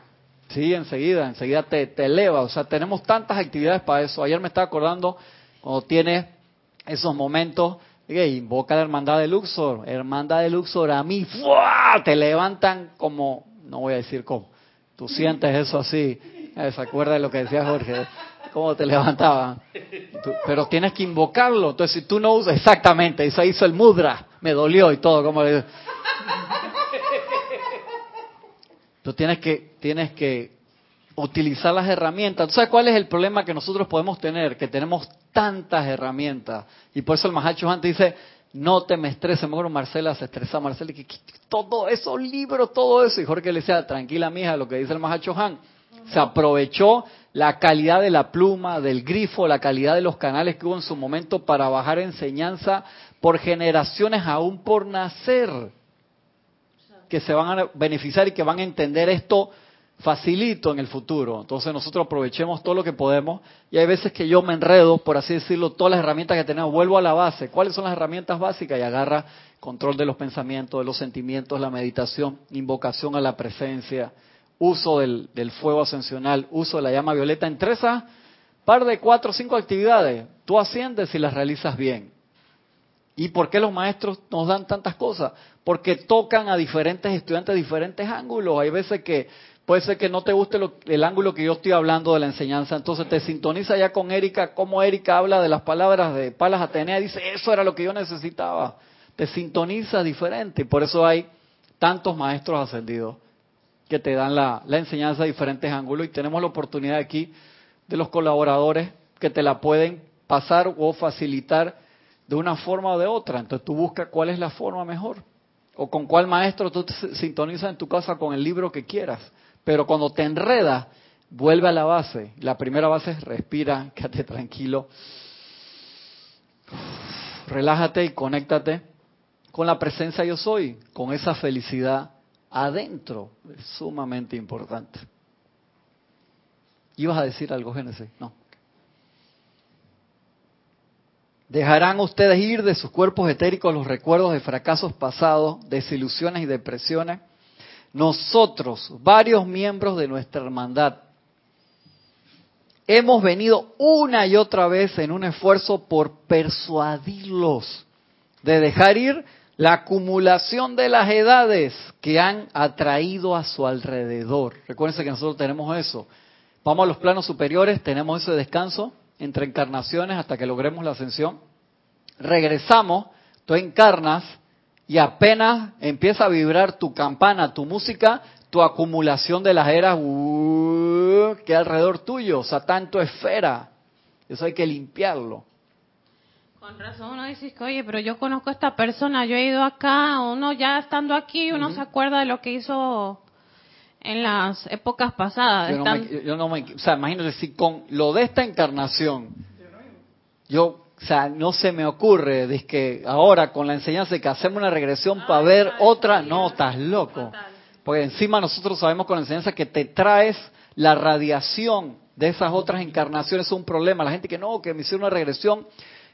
Sí, enseguida, enseguida te, te eleva. O sea, tenemos tantas actividades para eso. Ayer me estaba acordando cuando tienes esos momentos invoca la hermandad de Luxor, hermandad de Luxor, a mí te levantan como no voy a decir cómo. Tú sientes eso así. ¿Se acuerda de lo que decía Jorge? ¿Cómo te levantaban? pero tienes que invocarlo. Entonces, si tú no usas, exactamente, eso hizo el mudra, me dolió y todo. Como Tú tienes que, tienes que utilizar las herramientas. ¿Tú sabes cuál es el problema que nosotros podemos tener? Que tenemos tantas herramientas. Y por eso el Mahacho antes dice, no te me estreses. Me acuerdo Marcela se estresa, Marcela, que todo eso, libros, todo eso. Y Jorge le decía, tranquila mija, lo que dice el Mahacho Han. Se aprovechó la calidad de la pluma, del grifo, la calidad de los canales que hubo en su momento para bajar enseñanza por generaciones aún por nacer, que se van a beneficiar y que van a entender esto facilito en el futuro. Entonces nosotros aprovechemos todo lo que podemos y hay veces que yo me enredo, por así decirlo, todas las herramientas que tenemos, vuelvo a la base. ¿Cuáles son las herramientas básicas? Y agarra control de los pensamientos, de los sentimientos, la meditación, invocación a la presencia, uso del, fuego ascensional, uso de la llama violeta. Entre esas par de cuatro o cinco actividades, tú asciendes si las realizas bien. ¿Y por qué los maestros nos dan tantas cosas? Porque tocan a diferentes estudiantes diferentes ángulos. Hay veces que Puede ser que no te guste el ángulo que yo estoy hablando de la enseñanza, entonces te sintoniza ya con Erika, como Erika habla de las palabras de Palas Atenea, dice, eso era lo que yo necesitaba. Te sintoniza diferente, por eso hay tantos maestros ascendidos que te dan la, enseñanza a diferentes ángulos y tenemos la oportunidad aquí de los colaboradores que te la pueden pasar o facilitar de una forma o de otra. Entonces tú buscas cuál es la forma mejor o con cuál maestro tú te sintonizas en tu casa con el libro que quieras. Pero cuando te enredas, vuelve a la base. La primera base es respira, quédate tranquilo. Relájate y conéctate con la presencia yo soy, con esa felicidad adentro. Es sumamente importante. ¿Ibas a decir algo, Génesis? No. Dejarán ustedes ir de sus cuerpos etéricos los recuerdos de fracasos pasados, desilusiones y depresiones. Nosotros, varios miembros de nuestra hermandad, hemos venido una y otra vez en un esfuerzo por persuadirlos de dejar ir la acumulación de las edades que han atraído a su alrededor. Recuérdense que nosotros tenemos eso. Vamos a los planos superiores, tenemos ese descanso entre encarnaciones hasta que logremos la ascensión. Regresamos, tú encarnas y apenas empieza a vibrar tu campana, tu música, tu acumulación de las eras uh, que alrededor tuyo, o sea, tanto esfera. Eso hay que limpiarlo. Con razón uno dice, oye, pero yo conozco a esta persona, yo he ido acá, uno ya estando aquí, uno se acuerda de lo que hizo en las épocas pasadas. Yo no, me, o sea, imagínate si con lo de esta encarnación, yo, o sea, no se me ocurre, de que ahora con la enseñanza de que hacemos una regresión para ver otra, no, estás loco. Porque encima nosotros sabemos con la enseñanza que te traes la radiación de esas otras encarnaciones, es un problema. La gente que no, que me hicieron una regresión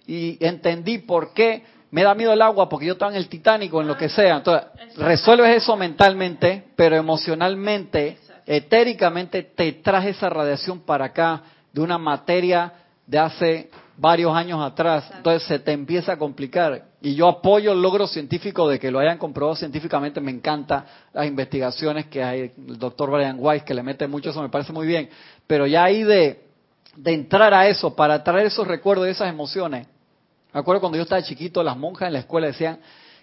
y entendí por qué me da miedo el agua porque yo estaba en el Titánico, en lo que sea. Entonces, resuelves eso mentalmente, pero emocionalmente, etéricamente, te traes esa radiación para acá de una materia de hace varios años atrás. Entonces se te empieza a complicar. Y yo apoyo el logro científico de que lo hayan comprobado científicamente. Me encanta las investigaciones que hay el doctor Brian Weiss, que le mete mucho, eso me parece muy bien. Pero ya ahí de, de entrar a eso, para traer esos recuerdos y esas emociones, me acuerdo cuando yo estaba chiquito, las monjas en la escuela decían,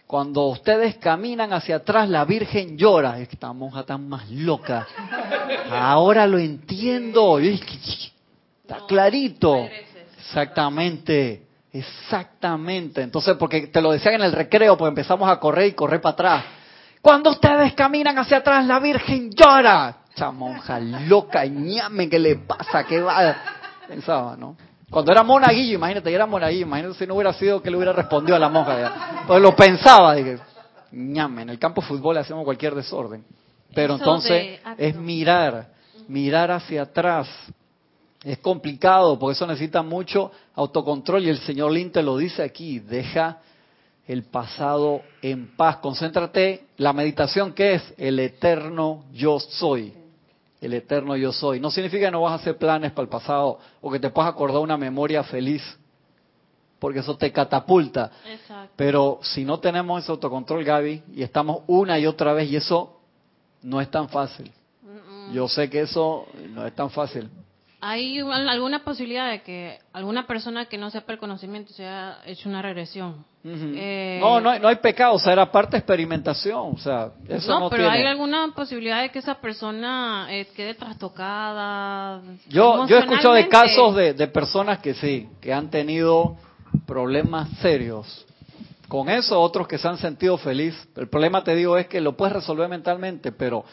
cuando ustedes caminan hacia atrás, la Virgen llora. Esta monja está más loca. Ahora lo entiendo. Está clarito. Exactamente. Exactamente. Entonces, porque te lo decían en el recreo, pues empezamos a correr y correr para atrás. Cuando ustedes caminan hacia atrás, la Virgen llora. Esta monja loca, ñame, ¿qué le pasa? ¿Qué va? Pensaba, ¿no? Cuando era monaguillo, imagínate, era monaguillo, imagínate si no hubiera sido que le hubiera respondido a la monja. Pues lo pensaba, dije, ñame, en el campo de fútbol hacemos cualquier desorden. Pero entonces es mirar, mirar hacia atrás. Es complicado, porque eso necesita mucho autocontrol y el señor Linte lo dice aquí, deja el pasado en paz. Concéntrate, la meditación que es el eterno yo soy el eterno yo soy. No significa que no vas a hacer planes para el pasado o que te puedas acordar una memoria feliz, porque eso te catapulta. Pero si no tenemos ese autocontrol, Gaby, y estamos una y otra vez, y eso no es tan fácil. Yo sé que eso no es tan fácil. ¿Hay alguna posibilidad de que alguna persona que no sepa el conocimiento se haya hecho una regresión? Eh, no, no hay, no hay, pecado, o sea, era parte de experimentación, o sea, eso no, pero ¿hay alguna posibilidad de que esa persona eh, quede trastocada? Yo, yo he escuchado de casos de, de personas que sí, que han tenido problemas serios. Con eso, otros que se han sentido feliz. El problema, te digo, es que lo puedes resolver mentalmente, pero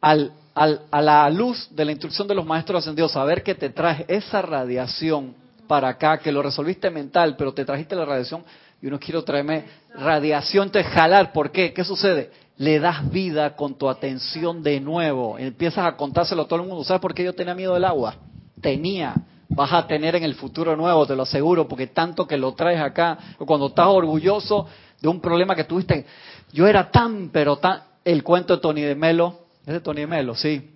al, al, a la luz de la instrucción de los maestros ascendidos, saber que te traes esa radiación para acá, que lo resolviste mental, pero te trajiste la radiación, y uno quiere traerme radiación, te jalar. ¿Por qué? ¿Qué sucede? Le das vida con tu atención de nuevo. Empiezas a contárselo a todo el mundo. ¿Sabes por qué yo tenía miedo del agua? Tenía. Vas a tener en el futuro nuevo, te lo aseguro, porque tanto que lo traes acá. Cuando estás orgulloso de un problema que tuviste. Yo era tan, pero tan. El cuento de Tony de Melo. Es de Tony Melo, sí.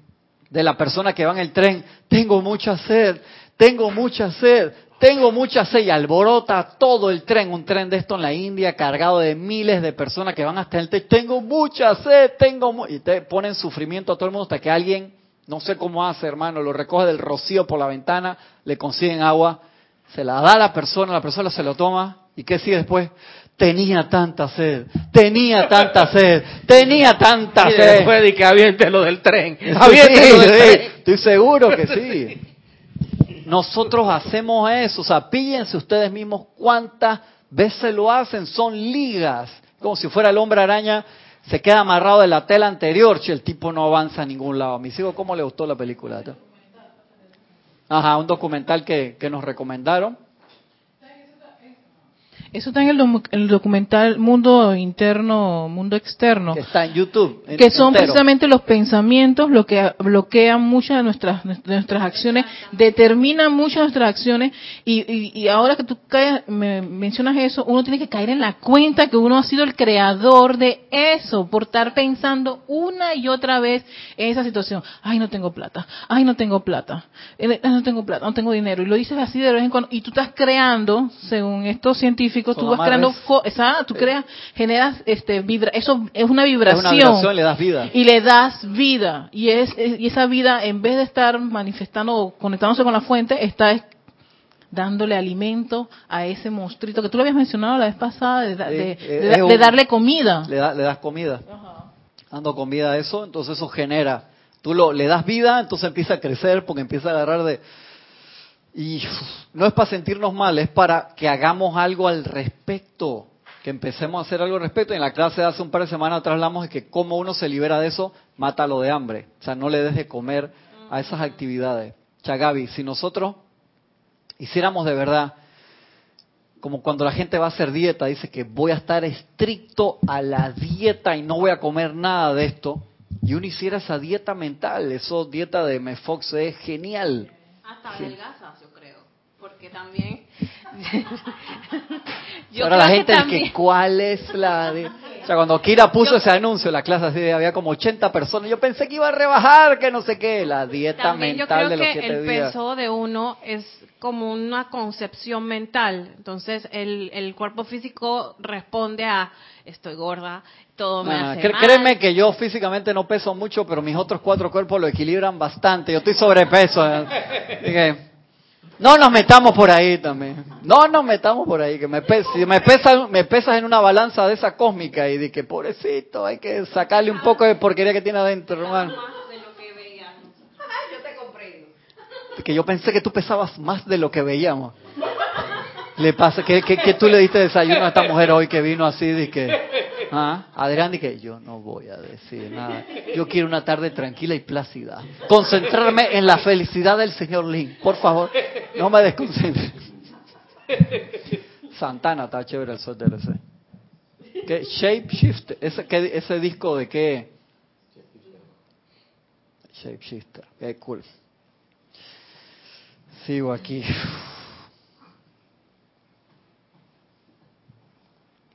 De la persona que va en el tren. Tengo mucha sed. Tengo mucha sed tengo mucha sed y alborota todo el tren, un tren de esto en la India cargado de miles de personas que van hasta el techo. Tengo mucha sed, tengo y te ponen sufrimiento a todo el mundo hasta que alguien, no sé cómo hace, hermano, lo recoge del rocío por la ventana, le consiguen agua, se la da a la persona, la persona se lo toma y qué sigue después. Tenía tanta sed, tenía tanta sed, tenía tanta sed. Después de que aviente lo del tren. Estoy seguro que sí. Nosotros hacemos eso, o sea, píllense ustedes mismos cuántas veces lo hacen, son ligas, como si fuera el hombre araña, se queda amarrado de la tela anterior, che, el tipo no avanza a ningún lado. A mis hijos, ¿cómo le gustó la película? Ajá, un documental que, que nos recomendaron. Eso está en el, documental Mundo Interno, Mundo Externo. Que está en YouTube. que son precisamente los pensamientos lo que bloquean muchas de nuestras, nuestras acciones, determinan muchas de nuestras acciones. Y, y, ahora que tú me mencionas eso, uno tiene que caer en la cuenta que uno ha sido el creador de eso, por estar pensando una y otra vez en esa situación. Ay, no tengo plata. Ay, no tengo plata. Eh, no tengo plata, no tengo dinero. Y lo dices así de vez en cuando. Y tú estás creando, según estos científicos, tú vas creando, tú creas, generas, este, vibra, eso es una vibración. le das vida. Y le das vida. Y es, y esa vida, en vez de estar manifestando o conectándose con la fuente, está dándole alimento a ese monstruito que tú lo habías mencionado la vez pasada, de, eh, darle comida. Le, le das comida. Dando comida a eso, entonces eso genera. Tú lo, le das vida, entonces empieza a crecer porque empieza a agarrar de y no es para sentirnos mal, es para que hagamos algo al respecto, que empecemos a hacer algo al respecto. En la clase de hace un par de semanas atrás hablamos de que cómo uno se libera de eso, mata lo de hambre. O sea, no le des de comer a esas actividades. Chagabi, si nosotros hiciéramos de verdad, como cuando la gente va a hacer dieta, dice que voy a estar estricto a la dieta y no voy a comer nada de esto, y uno hiciera esa dieta mental, eso dieta de Mefox es genial. Hasta porque también... Ahora la gente dice que cuál es la... O sea, cuando Kira puso ese anuncio en la clase así había como 80 personas, yo pensé que iba a rebajar, que no sé qué, la dieta mental de los siete el peso de uno es como una concepción mental. Entonces, el, el cuerpo físico responde a estoy gorda, todo me ah, hace Créeme que yo físicamente no peso mucho, pero mis otros cuatro cuerpos lo equilibran bastante. Yo estoy sobrepeso. ¿eh? No nos metamos por ahí también. No nos metamos por ahí. Que me, si me, pesas, me pesas en una balanza de esa cósmica y de que pobrecito, hay que sacarle un poco de porquería que tiene adentro, hermano. Que yo pensé que tú pesabas más de lo que veíamos. Le pasa que, que, tú le diste desayuno a esta mujer hoy que vino así de que ¿Ah? Adrián yo no voy a decir nada. Yo quiero una tarde tranquila y plácida. Concentrarme en la felicidad del señor Lin. Por favor, no me desconcentre. Santana está chévere el sol DLC. ¿Qué? Shape Shift. ¿Ese, ¿Ese disco de qué? Shape Shifter. Qué cool. Sigo aquí.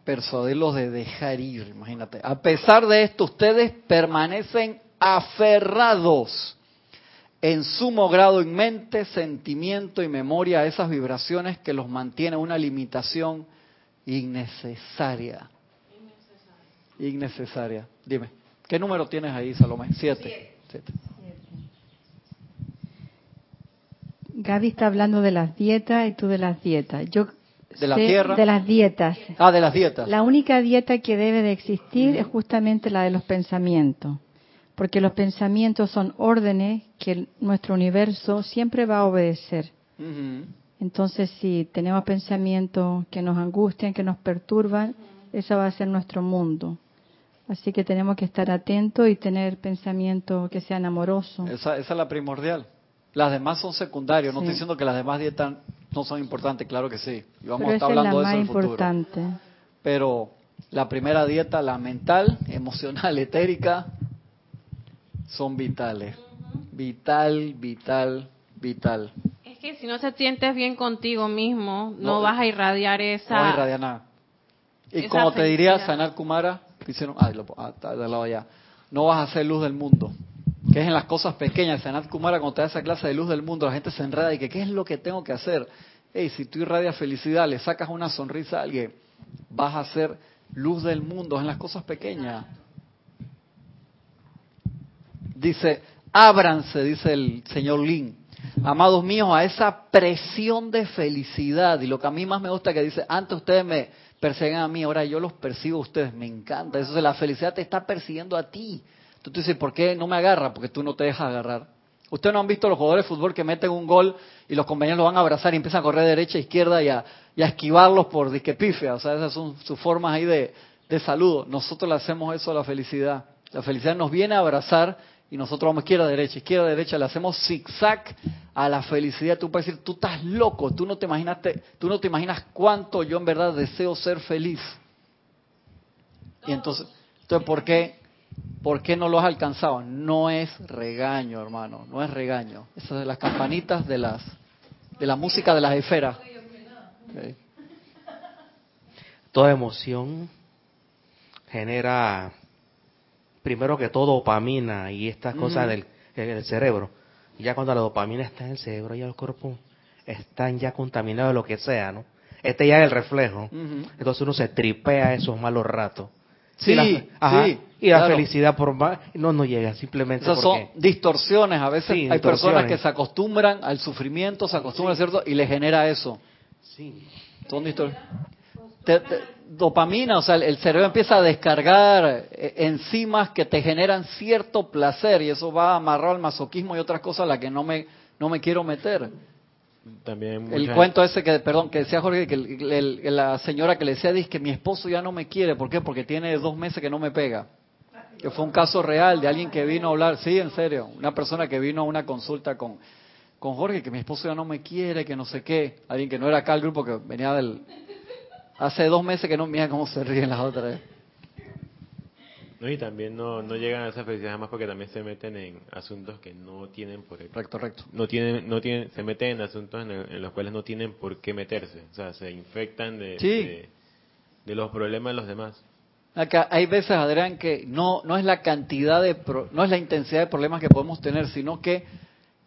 Persuadirlos de dejar ir, imagínate. A pesar de esto, ustedes permanecen aferrados en sumo grado en mente, sentimiento y memoria a esas vibraciones que los mantiene una limitación innecesaria. Innecesaria. Dime, ¿qué número tienes ahí, Salomé? Siete. Siete. Gaby está hablando de las dietas y tú de las dietas. Yo de la tierra. De las dietas. Ah, de las dietas. La única dieta que debe de existir es justamente la de los pensamientos, porque los pensamientos son órdenes que nuestro universo siempre va a obedecer. Entonces, si tenemos pensamientos que nos angustian, que nos perturban, ese va a ser nuestro mundo. Así que tenemos que estar atentos y tener pensamientos que sean amorosos. Esa, esa es la primordial. Las demás son secundarios. No estoy diciendo que las demás dietas no son importantes, claro que sí. Y vamos a estar hablando de eso en el futuro. Importante. Pero la primera dieta, la mental, emocional, etérica, son vitales. Vital, vital, vital. Es que si no te sientes bien contigo mismo, no, vas a irradiar esa. No vas a irradiar nada. Y como te diría Sanar Kumara, hicieron, ah, ah, está de lado allá, no vas a hacer luz del mundo que es en las cosas pequeñas. Sanat Kumara, cuando te da esa clase de luz del mundo, la gente se enreda y que, ¿qué es lo que tengo que hacer? Hey, si tú irradias felicidad, le sacas una sonrisa a alguien, vas a hacer luz del mundo en las cosas pequeñas. Dice, ábranse, dice el señor Lin, amados míos, a esa presión de felicidad. Y lo que a mí más me gusta que dice, antes ustedes me persiguen a mí, ahora yo los persigo a ustedes, me encanta. Eso es la felicidad te está persiguiendo a ti. Tú te dices, ¿por qué no me agarra? Porque tú no te dejas agarrar. Ustedes no han visto los jugadores de fútbol que meten un gol y los compañeros lo van a abrazar y empiezan a correr de derecha a izquierda y a, esquivarlos por disque O sea, esas son sus formas ahí de, de saludo. Nosotros le hacemos eso a la felicidad. La felicidad nos viene a abrazar y nosotros vamos izquierda, derecha, izquierda, derecha. Le hacemos zigzag a la felicidad, tú puedes decir, tú estás loco, tú no te imaginaste, tú no te imaginas cuánto yo en verdad deseo ser feliz. Y entonces, entonces ¿por qué, ¿por qué no lo has alcanzado? No es regaño, hermano, no es regaño. Esas de las campanitas de las de la música de las esferas. Toda emoción genera primero que todo dopamina y estas cosas del, del cerebro ya cuando la dopamina está en el cerebro y el cuerpo están ya contaminados de lo que sea, ¿no? Este ya es el reflejo. Entonces uno se tripea esos malos ratos. Sí, sí. Y la felicidad por más, no, no llega, simplemente Esas son distorsiones. A veces hay personas que se acostumbran al sufrimiento, se acostumbran, ¿cierto? Y le genera eso. Sí. Son distorsiones dopamina, o sea, el cerebro empieza a descargar eh, enzimas que te generan cierto placer y eso va amarrado al masoquismo y otras cosas a las que no me, no me quiero meter. También el cuento ese que, perdón, que decía Jorge, que la señora que le decía, dice que mi esposo ya no me quiere, ¿por qué? Porque tiene dos meses que no me pega. Que fue un caso real de alguien que vino a hablar, sí, en serio, una persona que vino a una consulta con, con Jorge, que mi esposo ya no me quiere, que no sé qué, alguien que no era acá el grupo, que venía del, Hace dos meses que no mira cómo se ríen las otras. No, y también no, no llegan a esa felicidad jamás porque también se meten en asuntos que no tienen por qué. Correcto, recto. No tienen, no tienen, se meten en asuntos en, los cuales no tienen por qué meterse. O sea, se infectan de, de, los problemas de los demás. Acá hay veces, Adrián, que no, no es la cantidad de, no es la intensidad de problemas que podemos tener, sino que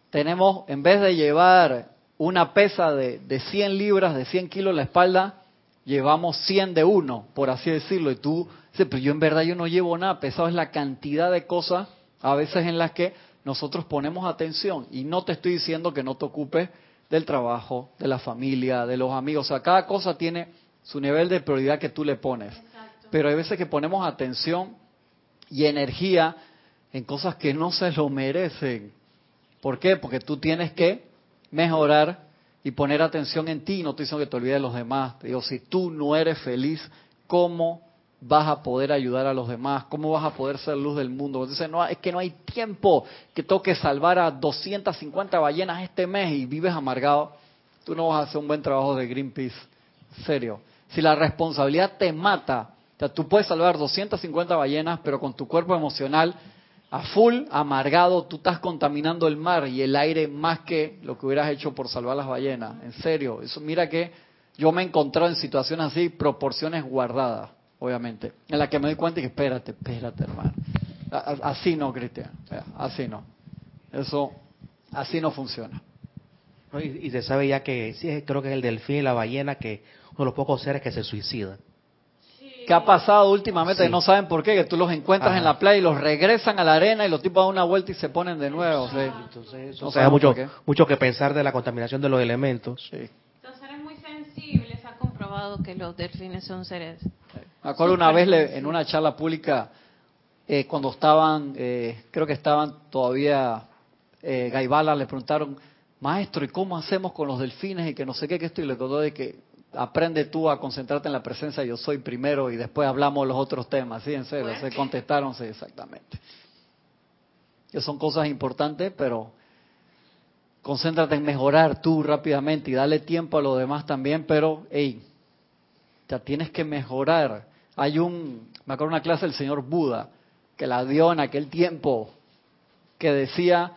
tenemos, en vez de llevar una pesa de, de 100 libras, de 100 kilos en la espalda, llevamos 100 de uno, por así decirlo, y tú dices, pero yo en verdad yo no llevo nada, pesado es la cantidad de cosas a veces en las que nosotros ponemos atención, y no te estoy diciendo que no te ocupes del trabajo, de la familia, de los amigos, o sea, cada cosa tiene su nivel de prioridad que tú le pones, pero hay veces que ponemos atención y energía en cosas que no se lo merecen. ¿Por qué? Porque tú tienes que mejorar y poner atención en ti, no te diciendo que te olvides de los demás. Te digo, si tú no eres feliz, ¿cómo vas a poder ayudar a los demás? ¿Cómo vas a poder ser luz del mundo? Es que no hay tiempo que toque salvar a 250 ballenas este mes y vives amargado. Tú no vas a hacer un buen trabajo de Greenpeace. Serio. Si la responsabilidad te mata, o sea, tú puedes salvar 250 ballenas, pero con tu cuerpo emocional a full, amargado, tú estás contaminando el mar y el aire más que lo que hubieras hecho por salvar las ballenas. En serio, eso mira que yo me he encontrado en situaciones así, proporciones guardadas, obviamente, en las que me doy cuenta y que espérate, espérate, hermano. Así no, Cristian, así no. Eso, así no funciona. Y, se sabe ya que, sí, creo que es el delfín y la ballena, que uno de los pocos seres que se suicidan. ¿Qué ha pasado últimamente? Que no saben por qué, que tú los encuentras en la playa y los regresan a la arena y los tipos dan una vuelta y se ponen de nuevo. Entonces, o sea, mucho, mucho que pensar de la contaminación de los elementos. Sí. Los seres muy sensibles, ha comprobado que los delfines son seres. Me acuerdo una vez en una charla pública, eh, cuando estaban, eh, creo que estaban todavía, eh, Gaibala, le preguntaron, maestro, ¿y cómo hacemos con los delfines? Y que no sé qué, que esto, y le contó de que aprende tú a concentrarte en la presencia yo soy primero y después hablamos los otros temas, ¿sí? En serio, se contestaron, sí, exactamente. Que son cosas importantes, pero concéntrate en mejorar tú rápidamente y dale tiempo a los demás también, pero, hey, ya tienes que mejorar. Hay un, me acuerdo una clase del señor Buda, que la dio en aquel tiempo, que decía,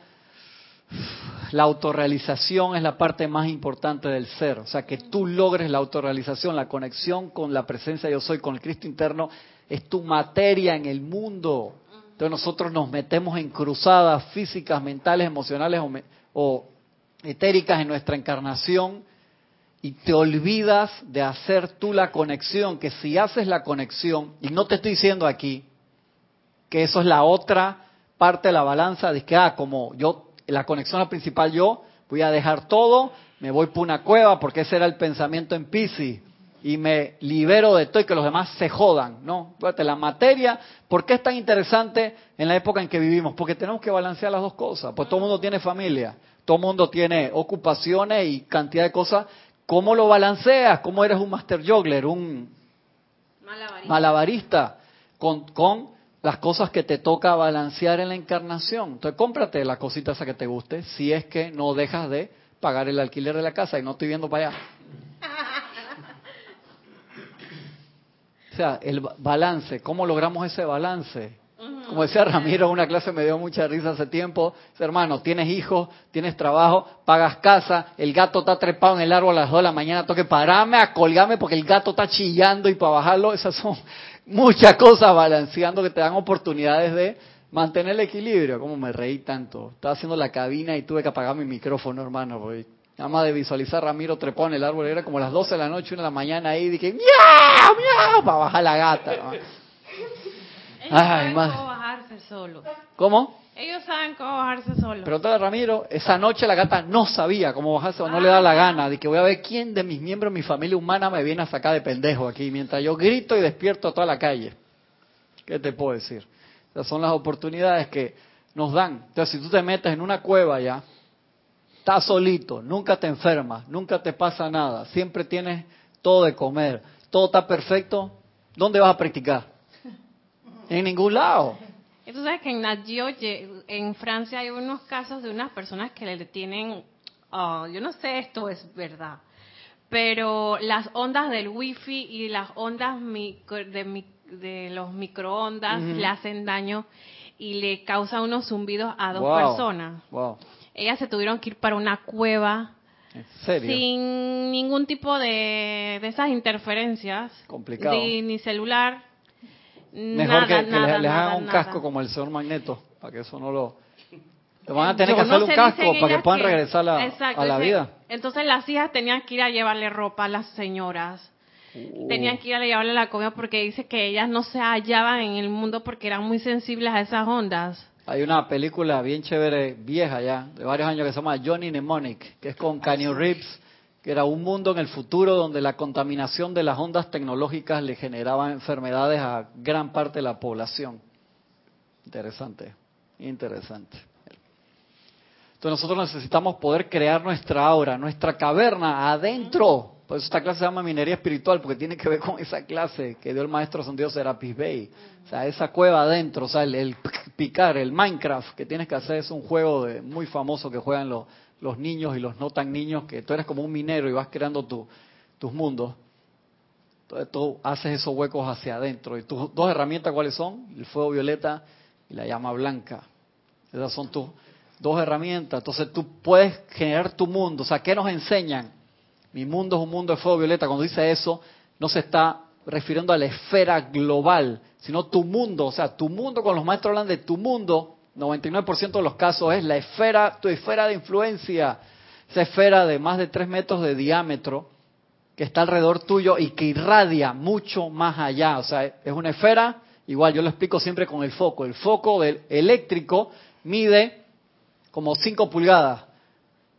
la autorrealización es la parte más importante del ser. O sea, que tú logres la autorrealización, la conexión con la presencia de yo soy, con el Cristo interno, es tu materia en el mundo. Entonces nosotros nos metemos en cruzadas físicas, mentales, emocionales o, o etéricas en nuestra encarnación y te olvidas de hacer tú la conexión, que si haces la conexión, y no te estoy diciendo aquí que eso es la otra parte de la balanza, de que, ah, como yo la conexión al principal yo, voy a dejar todo, me voy por una cueva, porque ese era el pensamiento en Pisces, y me libero de todo y que los demás se jodan, ¿no? Fíjate, la materia, ¿por qué es tan interesante en la época en que vivimos? Porque tenemos que balancear las dos cosas, pues todo el mundo tiene familia, todo el mundo tiene ocupaciones y cantidad de cosas. ¿Cómo lo balanceas? ¿Cómo eres un master juggler, un malabarista, malabarista con, con las cosas que te toca balancear en la encarnación. Entonces cómprate la cosita esa que te guste si es que no dejas de pagar el alquiler de la casa y no estoy viendo para allá. O sea, el balance, ¿cómo logramos ese balance? Como decía Ramiro, una clase me dio mucha risa hace tiempo. Hermano, tienes hijos, tienes trabajo, pagas casa, el gato está trepado en el árbol a las 2 de la mañana, tengo que pararme a colgarme porque el gato está chillando y para bajarlo, esas son muchas cosas balanceando que te dan oportunidades de mantener el equilibrio. Como me reí tanto. Estaba haciendo la cabina y tuve que apagar mi micrófono, hermano, porque nada más de visualizar Ramiro trepado en el árbol, era como las 12 de la noche, una de la mañana ahí, y dije, ¡miau, miau! para bajar la gata. Ay, solo. ¿Cómo? Ellos saben cómo bajarse solo. Pero todo Ramiro, esa noche la gata no sabía cómo bajarse o no le da la gana de que voy a ver quién de mis miembros de mi familia humana me viene a sacar de pendejo aquí mientras yo grito y despierto a toda la calle. ¿Qué te puedo decir? Esas son las oportunidades que nos dan. Entonces, si tú te metes en una cueva ya, estás solito, nunca te enfermas, nunca te pasa nada, siempre tienes todo de comer, todo está perfecto, ¿dónde vas a practicar? En ningún lado. Tú sabes que en en Francia, hay unos casos de unas personas que le tienen, oh, yo no sé, esto es verdad, pero las ondas del wifi y las ondas de, de los microondas le hacen daño y le causan unos zumbidos a dos personas. Wow. Ellas se tuvieron que ir para una cueva sin ningún tipo de, de esas interferencias. Complicado. ni celular Mejor que, les, hagan un casco como el señor Magneto, para que eso no lo... Van a tener que hacer un casco para que puedan regresar a la vida. Entonces las hijas tenían que ir a llevarle ropa a las señoras. Uh. Tenían que ir a llevarle la comida porque dice que ellas no se hallaban en el mundo porque eran muy sensibles a esas ondas. Hay una película bien chévere, vieja ya, de varios años, que se llama Johnny Mnemonic, que es con Kanye Reeves que era un mundo en el futuro donde la contaminación de las ondas tecnológicas le generaba enfermedades a gran parte de la población. Interesante, interesante. Entonces nosotros necesitamos poder crear nuestra aura, nuestra caverna adentro. Por eso esta clase se llama minería espiritual, porque tiene que ver con esa clase que dio el maestro San Dios Serapis Bay. O sea, esa cueva adentro, o sea, el, picar, el Minecraft que tienes que hacer es un juego muy famoso que juegan los, los niños y los no tan niños, que tú eres como un minero y vas creando tus mundos. Entonces tú haces esos huecos hacia adentro. ¿Y tus dos herramientas cuáles son? El fuego violeta y la llama blanca. Esas son tus dos herramientas. Entonces tú puedes generar tu mundo. O sea, ¿qué nos enseñan? Mi mundo es un mundo de fuego violeta. Cuando dice eso, no se está refiriendo a la esfera global, sino tu mundo. O sea, tu mundo, cuando los maestros hablan de tu mundo, 99% de los casos es la esfera, tu esfera de influencia, esa esfera de más de 3 metros de diámetro que está alrededor tuyo y que irradia mucho más allá. O sea, es una esfera, igual yo lo explico siempre con el foco. El foco del eléctrico mide como 5 pulgadas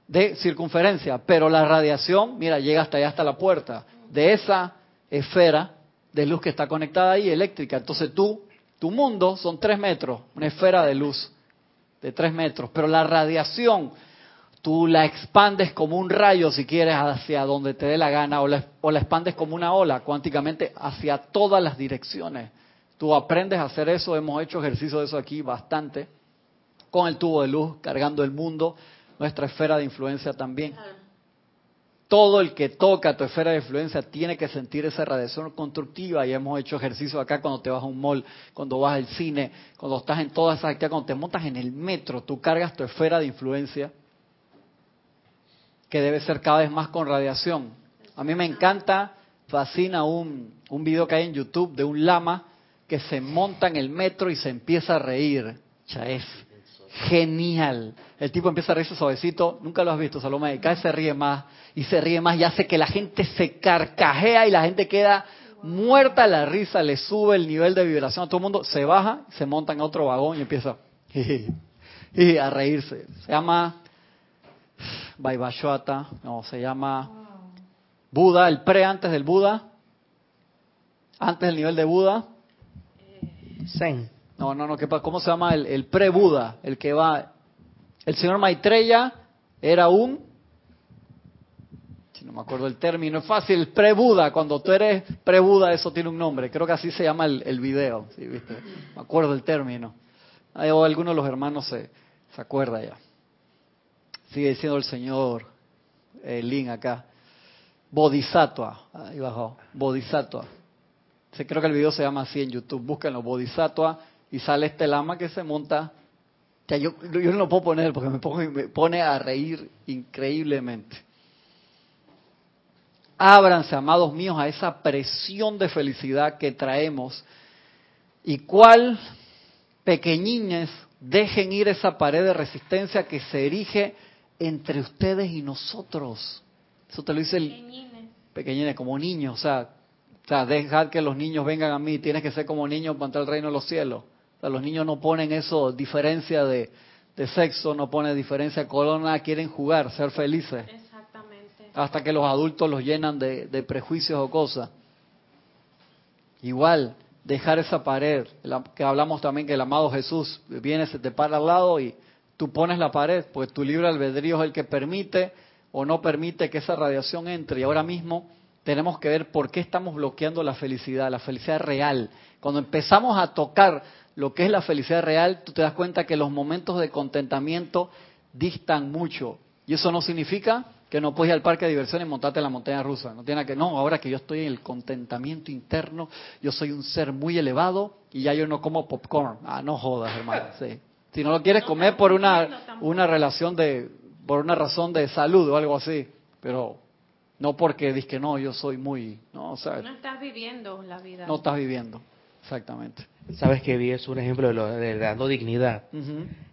de circunferencia, pero la radiación, mira, llega hasta allá, hasta la puerta de esa esfera de luz que está conectada ahí, eléctrica. Entonces tú tu mundo son tres metros, una esfera de luz de tres metros, pero la radiación tú la expandes como un rayo si quieres hacia donde te dé la gana o la, o la expandes como una ola cuánticamente hacia todas las direcciones. Tú aprendes a hacer eso, hemos hecho ejercicio de eso aquí bastante, con el tubo de luz, cargando el mundo, nuestra esfera de influencia también todo el que toca tu esfera de influencia tiene que sentir esa radiación constructiva y hemos hecho ejercicio acá cuando te vas a un mall, cuando vas al cine, cuando estás en todas esas actividades, cuando te montas en el metro, tú cargas tu esfera de influencia que debe ser cada vez más con radiación. A mí me encanta, fascina un, un video que hay en YouTube de un lama que se monta en el metro y se empieza a reír. Chaef genial. El tipo empieza a reírse suavecito, nunca lo has visto, Salomé, y cada vez se ríe más y se ríe más y hace que la gente se carcajea y la gente queda muerta la risa, le sube el nivel de vibración a todo el mundo, se baja, se monta en otro vagón y empieza a reírse. Se llama Vaivashvata, no, se llama Buda, el pre antes del Buda, antes del nivel de Buda. Zen. No, no, no, ¿cómo se llama el, pre-Buda? El que va... El señor Maitreya era un... no me acuerdo el término, es fácil, pre-Buda, cuando tú eres pre-Buda eso tiene un nombre, creo que así se llama el, video, ¿sí, ¿viste? me acuerdo el término. O alguno de los hermanos se, se acuerda ya. Sigue diciendo el señor eh, Lin acá. Bodhisattva, ahí bajó, Bodhisattva. creo que el video se llama así en YouTube, búsquenlo, Bodhisattva, y sale este lama que se monta. Ya yo, yo no lo puedo poner porque me, me pone a reír increíblemente. Ábranse, amados míos, a esa presión de felicidad que traemos. ¿Y cuál pequeñines dejen ir esa pared de resistencia que se erige entre ustedes y nosotros? Eso te lo dice el pequeñines, como niños, o sea, o sea, dejad que los niños vengan a mí, tienes que ser como niños para entrar al reino de los cielos. Sea, los niños no ponen eso, diferencia de, de sexo, no ponen diferencia de color, quieren jugar, ser felices hasta que los adultos los llenan de, prejuicios o cosas. Igual, dejar esa pared, que hablamos también que el amado Jesús viene, se te para al lado y tú pones la pared, pues tu libre albedrío es el que permite o no permite que esa radiación entre. Y ahora mismo tenemos que ver por qué estamos bloqueando la felicidad, la felicidad real. Cuando empezamos a tocar lo que es la felicidad real, tú te das cuenta que los momentos de contentamiento distan mucho. Y eso no significa que no puedes ir al parque de diversiones y montarte en la montaña rusa. No tiene que, no, ahora que yo estoy en el contentamiento interno, yo soy un ser muy elevado y ya yo no como popcorn. Ah, no jodas, hermano. Si no lo quieres comer por una, una relación de, por una razón de salud o algo así, pero no porque dices que no, yo soy muy, no, o sea, no estás viviendo la vida. No estás viviendo, exactamente. Sabes que vi es un ejemplo de, lo, de dando dignidad.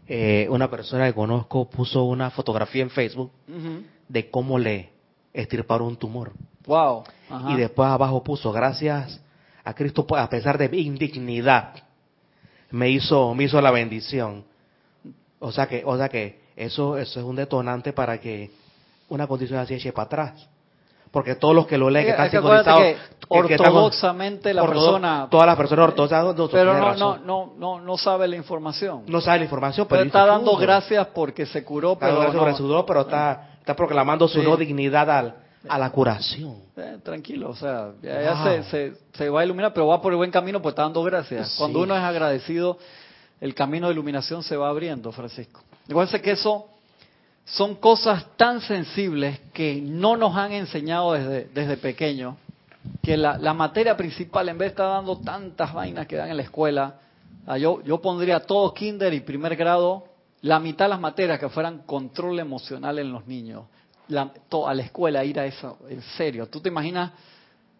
Eh, una persona que conozco puso una fotografía en Facebook de cómo le estirparon un tumor. Wow. Y después abajo puso, gracias a Cristo, a pesar de mi indignidad, me hizo, me hizo la bendición. O sea que, o sea que eso, eso es un detonante para que una condición así eche para atrás. Porque todos los que lo leen, que están sincronizados, ortodoxamente la persona, todas las personas ortodoxas, pero no, no, no, no, no sabe la información. No sabe la información, pero, está dando gracias porque se curó, pero no, pero está está proclamando su no dignidad al, a la curación. Eh, tranquilo, o sea, ya, se, se, se, va a iluminar, pero va por el buen camino, pues está dando gracias. Cuando uno es agradecido, el camino de iluminación se va abriendo, Francisco. Igual que eso son cosas tan sensibles que no nos han enseñado desde, desde pequeño, que la, la materia principal, en vez de estar dando tantas vainas que dan en la escuela, ah, yo, yo pondría todo kinder y primer grado la mitad de las materias que fueran control emocional en los niños, a la escuela ir a eso, en serio. ¿Tú te imaginas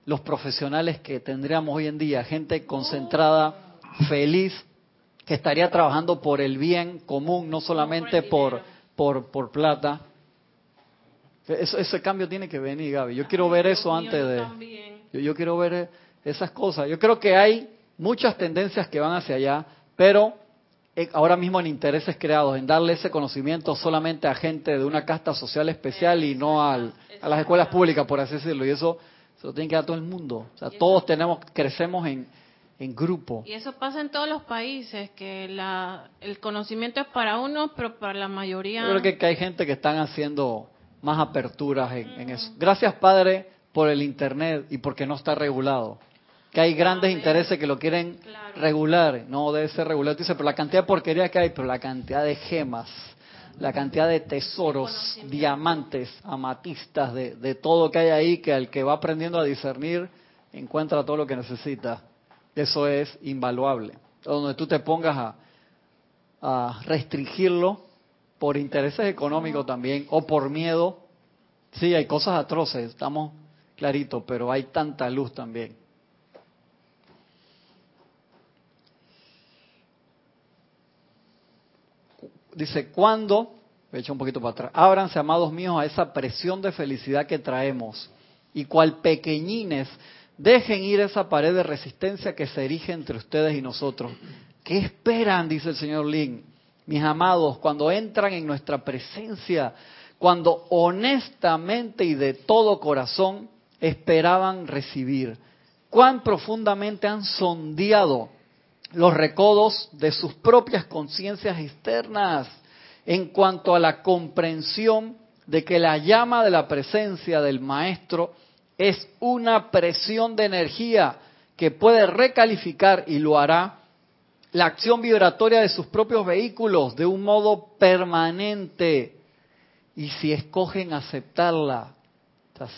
los profesionales que tendríamos hoy en día? Gente concentrada, feliz, que estaría trabajando por el bien común, no solamente por, por, por plata. ese cambio tiene que venir, Gaby. Yo quiero ver eso antes de... Yo, yo quiero ver esas cosas. Yo creo que hay muchas tendencias que van hacia allá, pero eh, ahora mismo en intereses creados, en darle ese conocimiento solamente a gente de una casta social especial y no a las escuelas públicas, por así decirlo. Y eso se lo tiene que dar todo el mundo. O sea, todos tenemos, crecemos en, en grupo. Y eso pasa en todos los países, que la, el conocimiento es para uno, pero para la mayoría... Yo creo que, hay gente que están haciendo más aperturas en eso. Gracias, Padre, por el Internet y porque no está regulado que hay grandes intereses que lo quieren regular, no debe ser regular. Dice, pero la cantidad de porquería que hay, pero la cantidad de gemas, la cantidad de tesoros, diamantes, amatistas, de, de todo que hay ahí, que el que va aprendiendo a discernir encuentra todo lo que necesita. Eso es invaluable. Donde tú te pongas a, a restringirlo por intereses económicos también o por miedo, sí, hay cosas atroces, estamos claritos, pero hay tanta luz también. dice, ¿cuándo? He hecho un poquito para atrás. Ábranse, amados míos, a esa presión de felicidad que traemos. Y cual pequeñines, dejen ir esa pared de resistencia que se erige entre ustedes y nosotros. ¿Qué esperan? Dice el señor Lin. Mis amados, cuando entran en nuestra presencia, cuando honestamente y de todo corazón esperaban recibir. Cuán profundamente han sondeado los recodos de sus propias conciencias externas en cuanto a la comprensión de que la llama de la presencia del maestro es una presión de energía que puede recalificar y lo hará la acción vibratoria de sus propios vehículos de un modo permanente. Y si escogen aceptarla,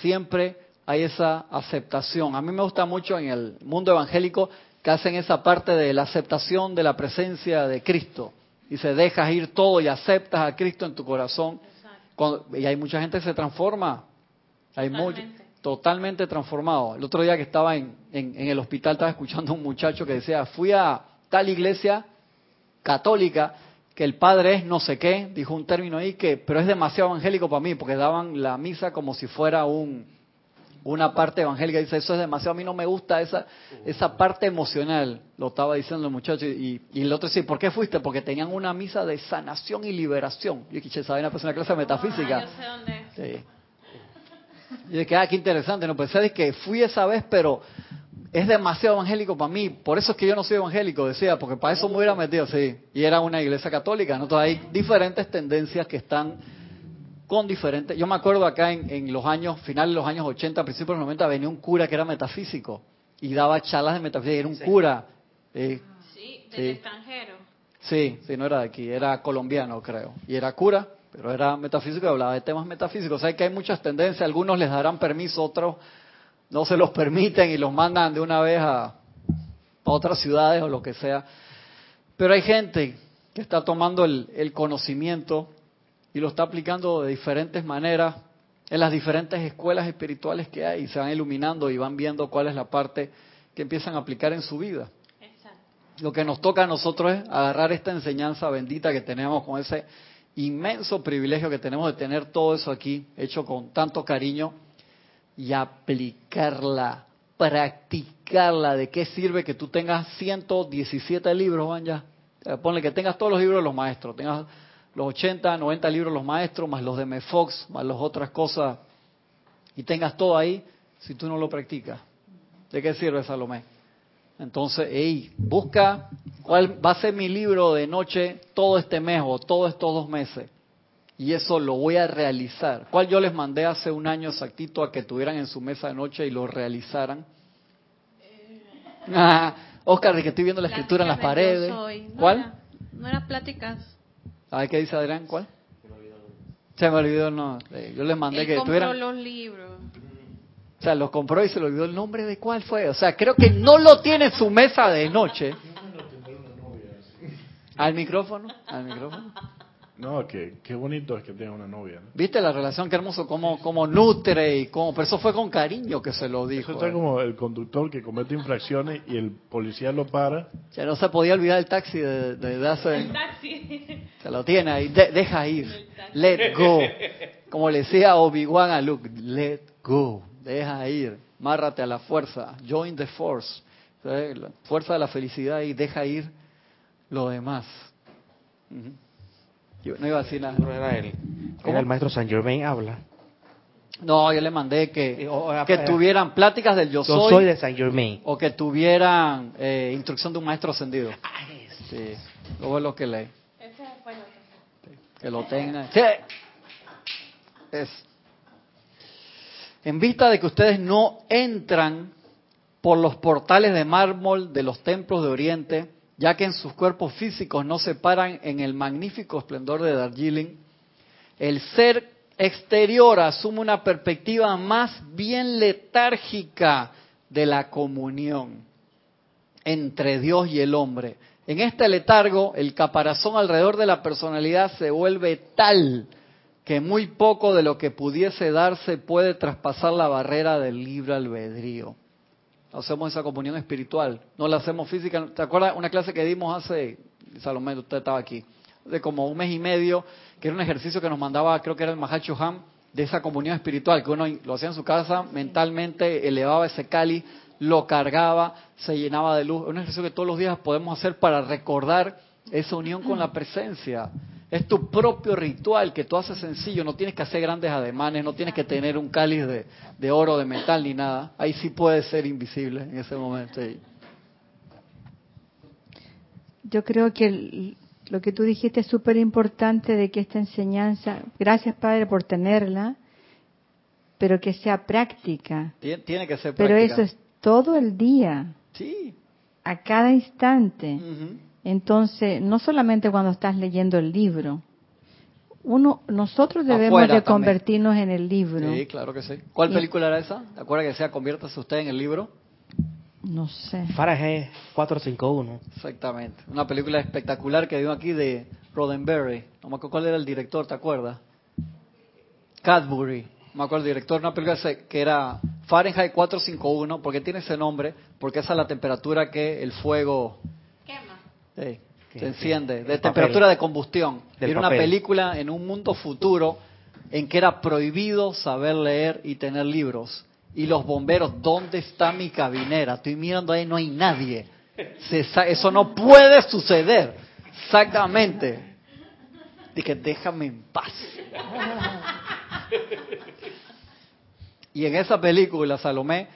siempre hay esa aceptación. A mí me gusta mucho en el mundo evangélico que hacen esa parte de la aceptación de la presencia de Cristo. Y se dejas ir todo y aceptas a Cristo en tu corazón. y hay mucha gente que se transforma. Hay totalmente. Totalmente transformado. El otro día que estaba en, en, en el hospital estaba escuchando a un muchacho que decía, fui a tal iglesia católica que el padre es no sé qué, dijo un término ahí que, pero es demasiado evangélico para mí, porque daban la misa como si fuera un, una parte evangélica. Dice, eso es demasiado, a mí no me gusta esa, esa parte emocional, lo estaba diciendo el muchacho. Y, y el otro dice, ¿por qué fuiste? Porque tenían una misa de sanación y liberación. Yo dije, ¿sabes? Una clase de metafísica. Ah, yo sé dónde. Sí. Y dije, ah, qué interesante, no pensé que fui esa vez, pero es demasiado evangélico para mí, por eso es que yo no soy evangélico, decía, porque para eso me hubiera metido, sí, y era una iglesia católica, ¿no? Entonces hay diferentes tendencias que están con diferentes, yo me acuerdo acá en, los años, finales de los años 80, principios de los 90, venía un cura que era metafísico y daba charlas de metafísica, era un cura. sí, del extranjero. Sí, sí, no era de aquí, era colombiano creo, y era cura, pero era metafísico y hablaba de temas metafísicos, o sea que hay muchas tendencias, algunos les darán permiso, otros no se los permiten y los mandan de una vez a, otras ciudades o lo que sea. Pero hay gente que está tomando el, conocimiento y lo está aplicando de diferentes maneras en las diferentes escuelas espirituales que hay y se van iluminando y van viendo cuál es la parte que empiezan a aplicar en su vida. Lo que nos toca a nosotros es agarrar esta enseñanza bendita que tenemos con ese inmenso privilegio que tenemos de tener todo eso aquí hecho con tanto cariño y aplicarla, practicarla. ¿De qué sirve que tú tengas 117 libros, van ya? Eh, ponle que tengas todos los libros de los maestros, tengas los 80, 90 libros de los maestros, más los de Mefox, más las otras cosas, y tengas todo ahí, si tú no lo practicas. ¿De qué sirve, Salomé? Entonces, hey, busca cuál va a ser mi libro de noche todo este mes o todos estos dos meses y eso lo voy a realizar. ¿Cuál yo les mandé hace un año exactito a que tuvieran en su mesa de noche y lo realizaran? Ah, Oscar, de que estoy viendo la escritura en las paredes. ¿Cuál? no eran pláticas. A ver qué dice Adrián, ¿cuál? Se me olvidó, no. Yo les mandé que tuvieran. los libros. O sea, los compró y se le olvidó el nombre de cuál fue. O sea, creo que no lo tiene en su mesa de noche. ¿Al micrófono? ¿Al micrófono? No, que qué bonito es que tenga una novia. ¿Viste la relación? Qué hermoso, cómo, cómo nutre y cómo... Pero eso fue con cariño que se lo dijo. Eso está como el conductor que comete infracciones y el policía lo para. Ya no se podía olvidar el taxi de, de, hace... El taxi. Se lo tiene ahí. deja ir. Let go. Como le decía Obi-Wan a Luke. Let go. Deja ir. Márrate a la fuerza. Join the force. La fuerza de la felicidad y deja ir lo demás no iba a decir nada. No era él. Era el maestro Saint Germain habla. No, yo le mandé que, que tuvieran pláticas del yo soy. Yo soy de Saint Germain. O que tuvieran eh, instrucción de un maestro ascendido. Ah, sí. Luego es lo que lee. Que lo tengan. Sí. Es. En vista de que ustedes no entran por los portales de mármol de los templos de Oriente, ya que en sus cuerpos físicos no se paran en el magnífico esplendor de Darjeeling, el ser exterior asume una perspectiva más bien letárgica de la comunión entre Dios y el hombre. En este letargo, el caparazón alrededor de la personalidad se vuelve tal que muy poco de lo que pudiese darse puede traspasar la barrera del libre albedrío hacemos esa comunión espiritual, no la hacemos física. ¿Te acuerdas una clase que dimos hace, Salomé, usted estaba aquí, de como un mes y medio, que era un ejercicio que nos mandaba, creo que era el Mahacho Ham, de esa comunión espiritual, que uno lo hacía en su casa, mentalmente elevaba ese cali, lo cargaba, se llenaba de luz. Un ejercicio que todos los días podemos hacer para recordar esa unión con la presencia. Es tu propio ritual que tú haces sencillo, no tienes que hacer grandes ademanes, no tienes que tener un cáliz de, de oro, de metal ni nada. Ahí sí puede ser invisible en ese momento. Yo creo que lo que tú dijiste es súper importante de que esta enseñanza, gracias Padre por tenerla, pero que sea práctica. Tiene que ser práctica. Pero eso es todo el día. Sí. A cada instante. Entonces, no solamente cuando estás leyendo el libro. Uno, nosotros debemos de convertirnos en el libro. Sí, claro que sí. ¿Cuál película era esa? ¿Te acuerdas que sea Conviértase usted en el libro? No sé. Fahrenheit 451. Exactamente. Una película espectacular que dio aquí de Roddenberry. No me acuerdo cuál era el director, ¿te acuerdas? Cadbury. No me acuerdo el director. Una película que era Fahrenheit 451. ¿Por qué tiene ese nombre? Porque esa es la temperatura que el fuego... Se enciende. De temperatura de combustión. Era una película en un mundo futuro en que era prohibido saber leer y tener libros y los bomberos, ¿dónde está mi cabinera? Estoy mirando ahí, no hay nadie. eso no puede suceder. Exactamente. Dije, déjame en paz. Y en esa película, Salomé,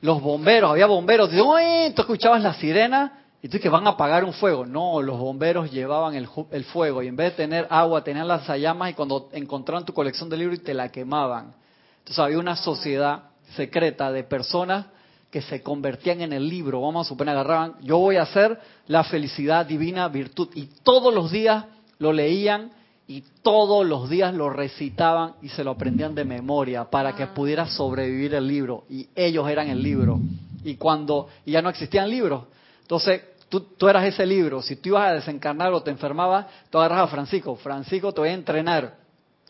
los bomberos, había bomberos, tú escuchabas la sirena y tú que van a apagar un fuego. No, los bomberos llevaban el, el fuego y en vez de tener agua, tenían las llamas y cuando encontraban tu colección de libros y te la quemaban. Entonces había una sociedad secreta de personas que se convertían en el libro, vamos a suponer, agarraban, yo voy a hacer la felicidad divina virtud, y todos los días lo leían y todos los días lo recitaban y se lo aprendían de memoria para que ah. pudiera sobrevivir el libro, y ellos eran el libro, y cuando y ya no existían libros, entonces tú, tú eras ese libro, si tú ibas a desencarnar o te enfermabas, tú agarras a Francisco, Francisco te voy a entrenar,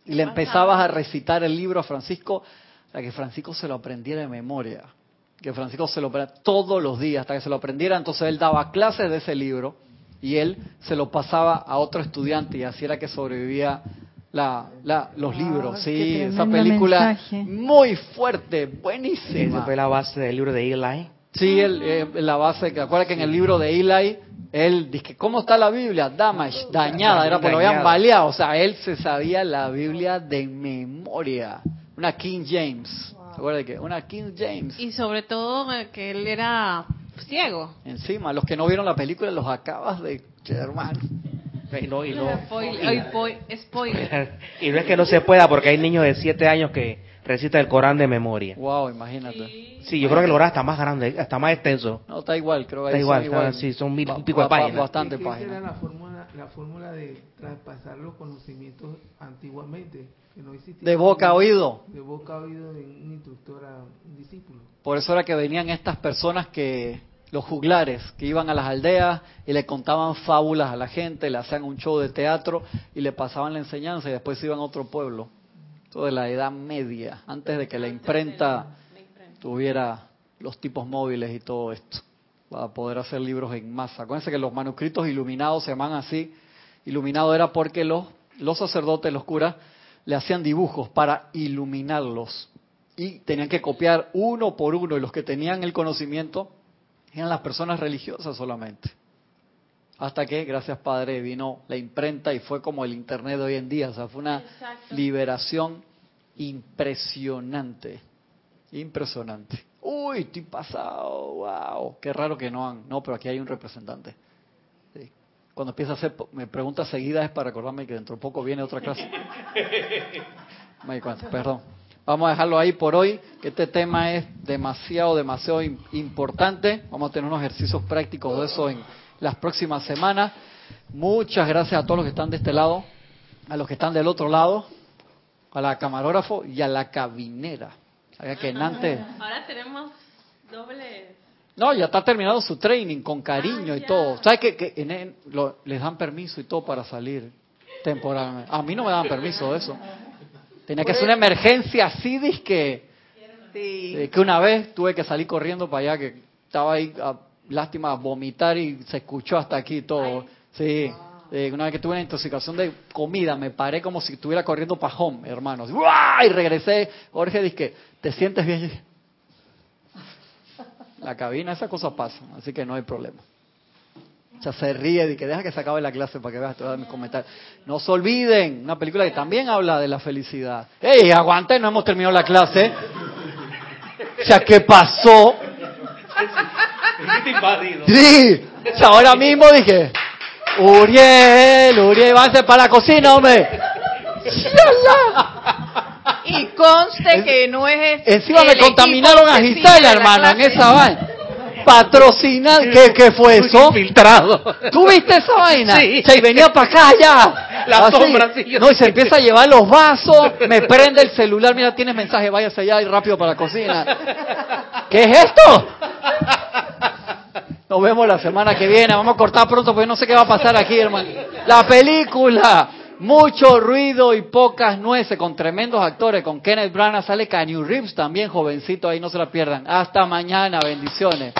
y le empezabas a recitar el libro a Francisco sea, que Francisco se lo aprendiera de memoria, que Francisco se lo aprendiera todos los días, hasta que se lo aprendiera, entonces él daba clases de ese libro y él se lo pasaba a otro estudiante y así era que sobrevivía la, los libros. Sí, esa película muy fuerte, buenísima. Esa fue la base del libro de Eli. Sí, el, eh, la base, que acuerda que en el libro de Eli, él dice, ¿cómo está la Biblia? Damage, dañada, era porque lo habían baleado. O sea, él se sabía la Biblia de memoria. Una King James. de qué? Una King James. Y sobre todo eh, que él era ciego. Encima, los que no vieron la película los acabas de hermano. Y no, y no, spoiler. y no es que no se pueda porque hay niños de 7 años que recitan el Corán de memoria. Wow, imagínate. Sí, yo creo que el Corán está más grande, está más extenso. No, está igual, creo que está igual, igual. sí, son mil y pico de páginas. Bastante páginas. Era la fórmula, la fórmula de traspasar los conocimientos antiguamente de boca a oído. De boca a oído de un instructor a un discípulo. Por eso era que venían estas personas que, los juglares, que iban a las aldeas y le contaban fábulas a la gente, le hacían un show de teatro y le pasaban la enseñanza y después iban a otro pueblo. De la Edad Media, antes de que la imprenta tuviera los tipos móviles y todo esto, para poder hacer libros en masa. Acuérdense que los manuscritos iluminados se llaman así. Iluminado era porque los, los sacerdotes, los curas, le hacían dibujos para iluminarlos y tenían que copiar uno por uno y los que tenían el conocimiento eran las personas religiosas solamente. Hasta que, gracias Padre, vino la imprenta y fue como el Internet de hoy en día. O sea, fue una liberación impresionante. Impresionante. Uy, estoy pasado, wow. Qué raro que no han. No, pero aquí hay un representante cuando empieza a hacer me preguntas seguidas es para recordarme que dentro de poco viene otra clase. Me cuenta, perdón. Vamos a dejarlo ahí por hoy, que este tema es demasiado, demasiado importante. Vamos a tener unos ejercicios prácticos de eso en las próximas semanas. Muchas gracias a todos los que están de este lado, a los que están del otro lado, a la camarógrafo y a la cabinera. que antes... Ahora tenemos doble no, ya está terminado su training con cariño y ah, todo. ¿Sabes que, que les dan permiso y todo para salir temporalmente? A mí no me dan permiso de eso. Tenía que ser una emergencia así, que, que una vez tuve que salir corriendo para allá, que estaba ahí, a, lástima, vomitar y se escuchó hasta aquí todo. Sí, eh, una vez que tuve una intoxicación de comida, me paré como si estuviera corriendo para home, hermanos. Y regresé. Jorge dice que, ¿te sientes bien? la cabina, esas cosas pasan, así que no hay problema. O sea, se ríe y que deja que se acabe la clase para que veas todos mis comentarios. No se olviden, una película que también habla de la felicidad. ¡Ey, aguante! No hemos terminado la clase. O sea, ¿qué pasó? Sí, o sea, ahora mismo dije, Uriel, Uriel, váyanse para la cocina, hombre. Y conste que no es Encima me contaminaron a Gisela, hermano, en esa vaina. Patrocinar, ¿qué, ¿qué fue eso? Infiltrado. ¿Tú viste esa vaina? Sí. Se venía para acá ya. La Así. sombra, sí, No, y se empieza a llevar los vasos, me prende el celular, mira, tienes mensaje, váyase allá y rápido para la cocina. ¿Qué es esto? Nos vemos la semana que viene, vamos a cortar pronto porque no sé qué va a pasar aquí, hermano. La película, mucho ruido y pocas nueces, con tremendos actores, con Kenneth Branagh, sale Canyon Reeves también, jovencito, ahí no se la pierdan. Hasta mañana, bendiciones.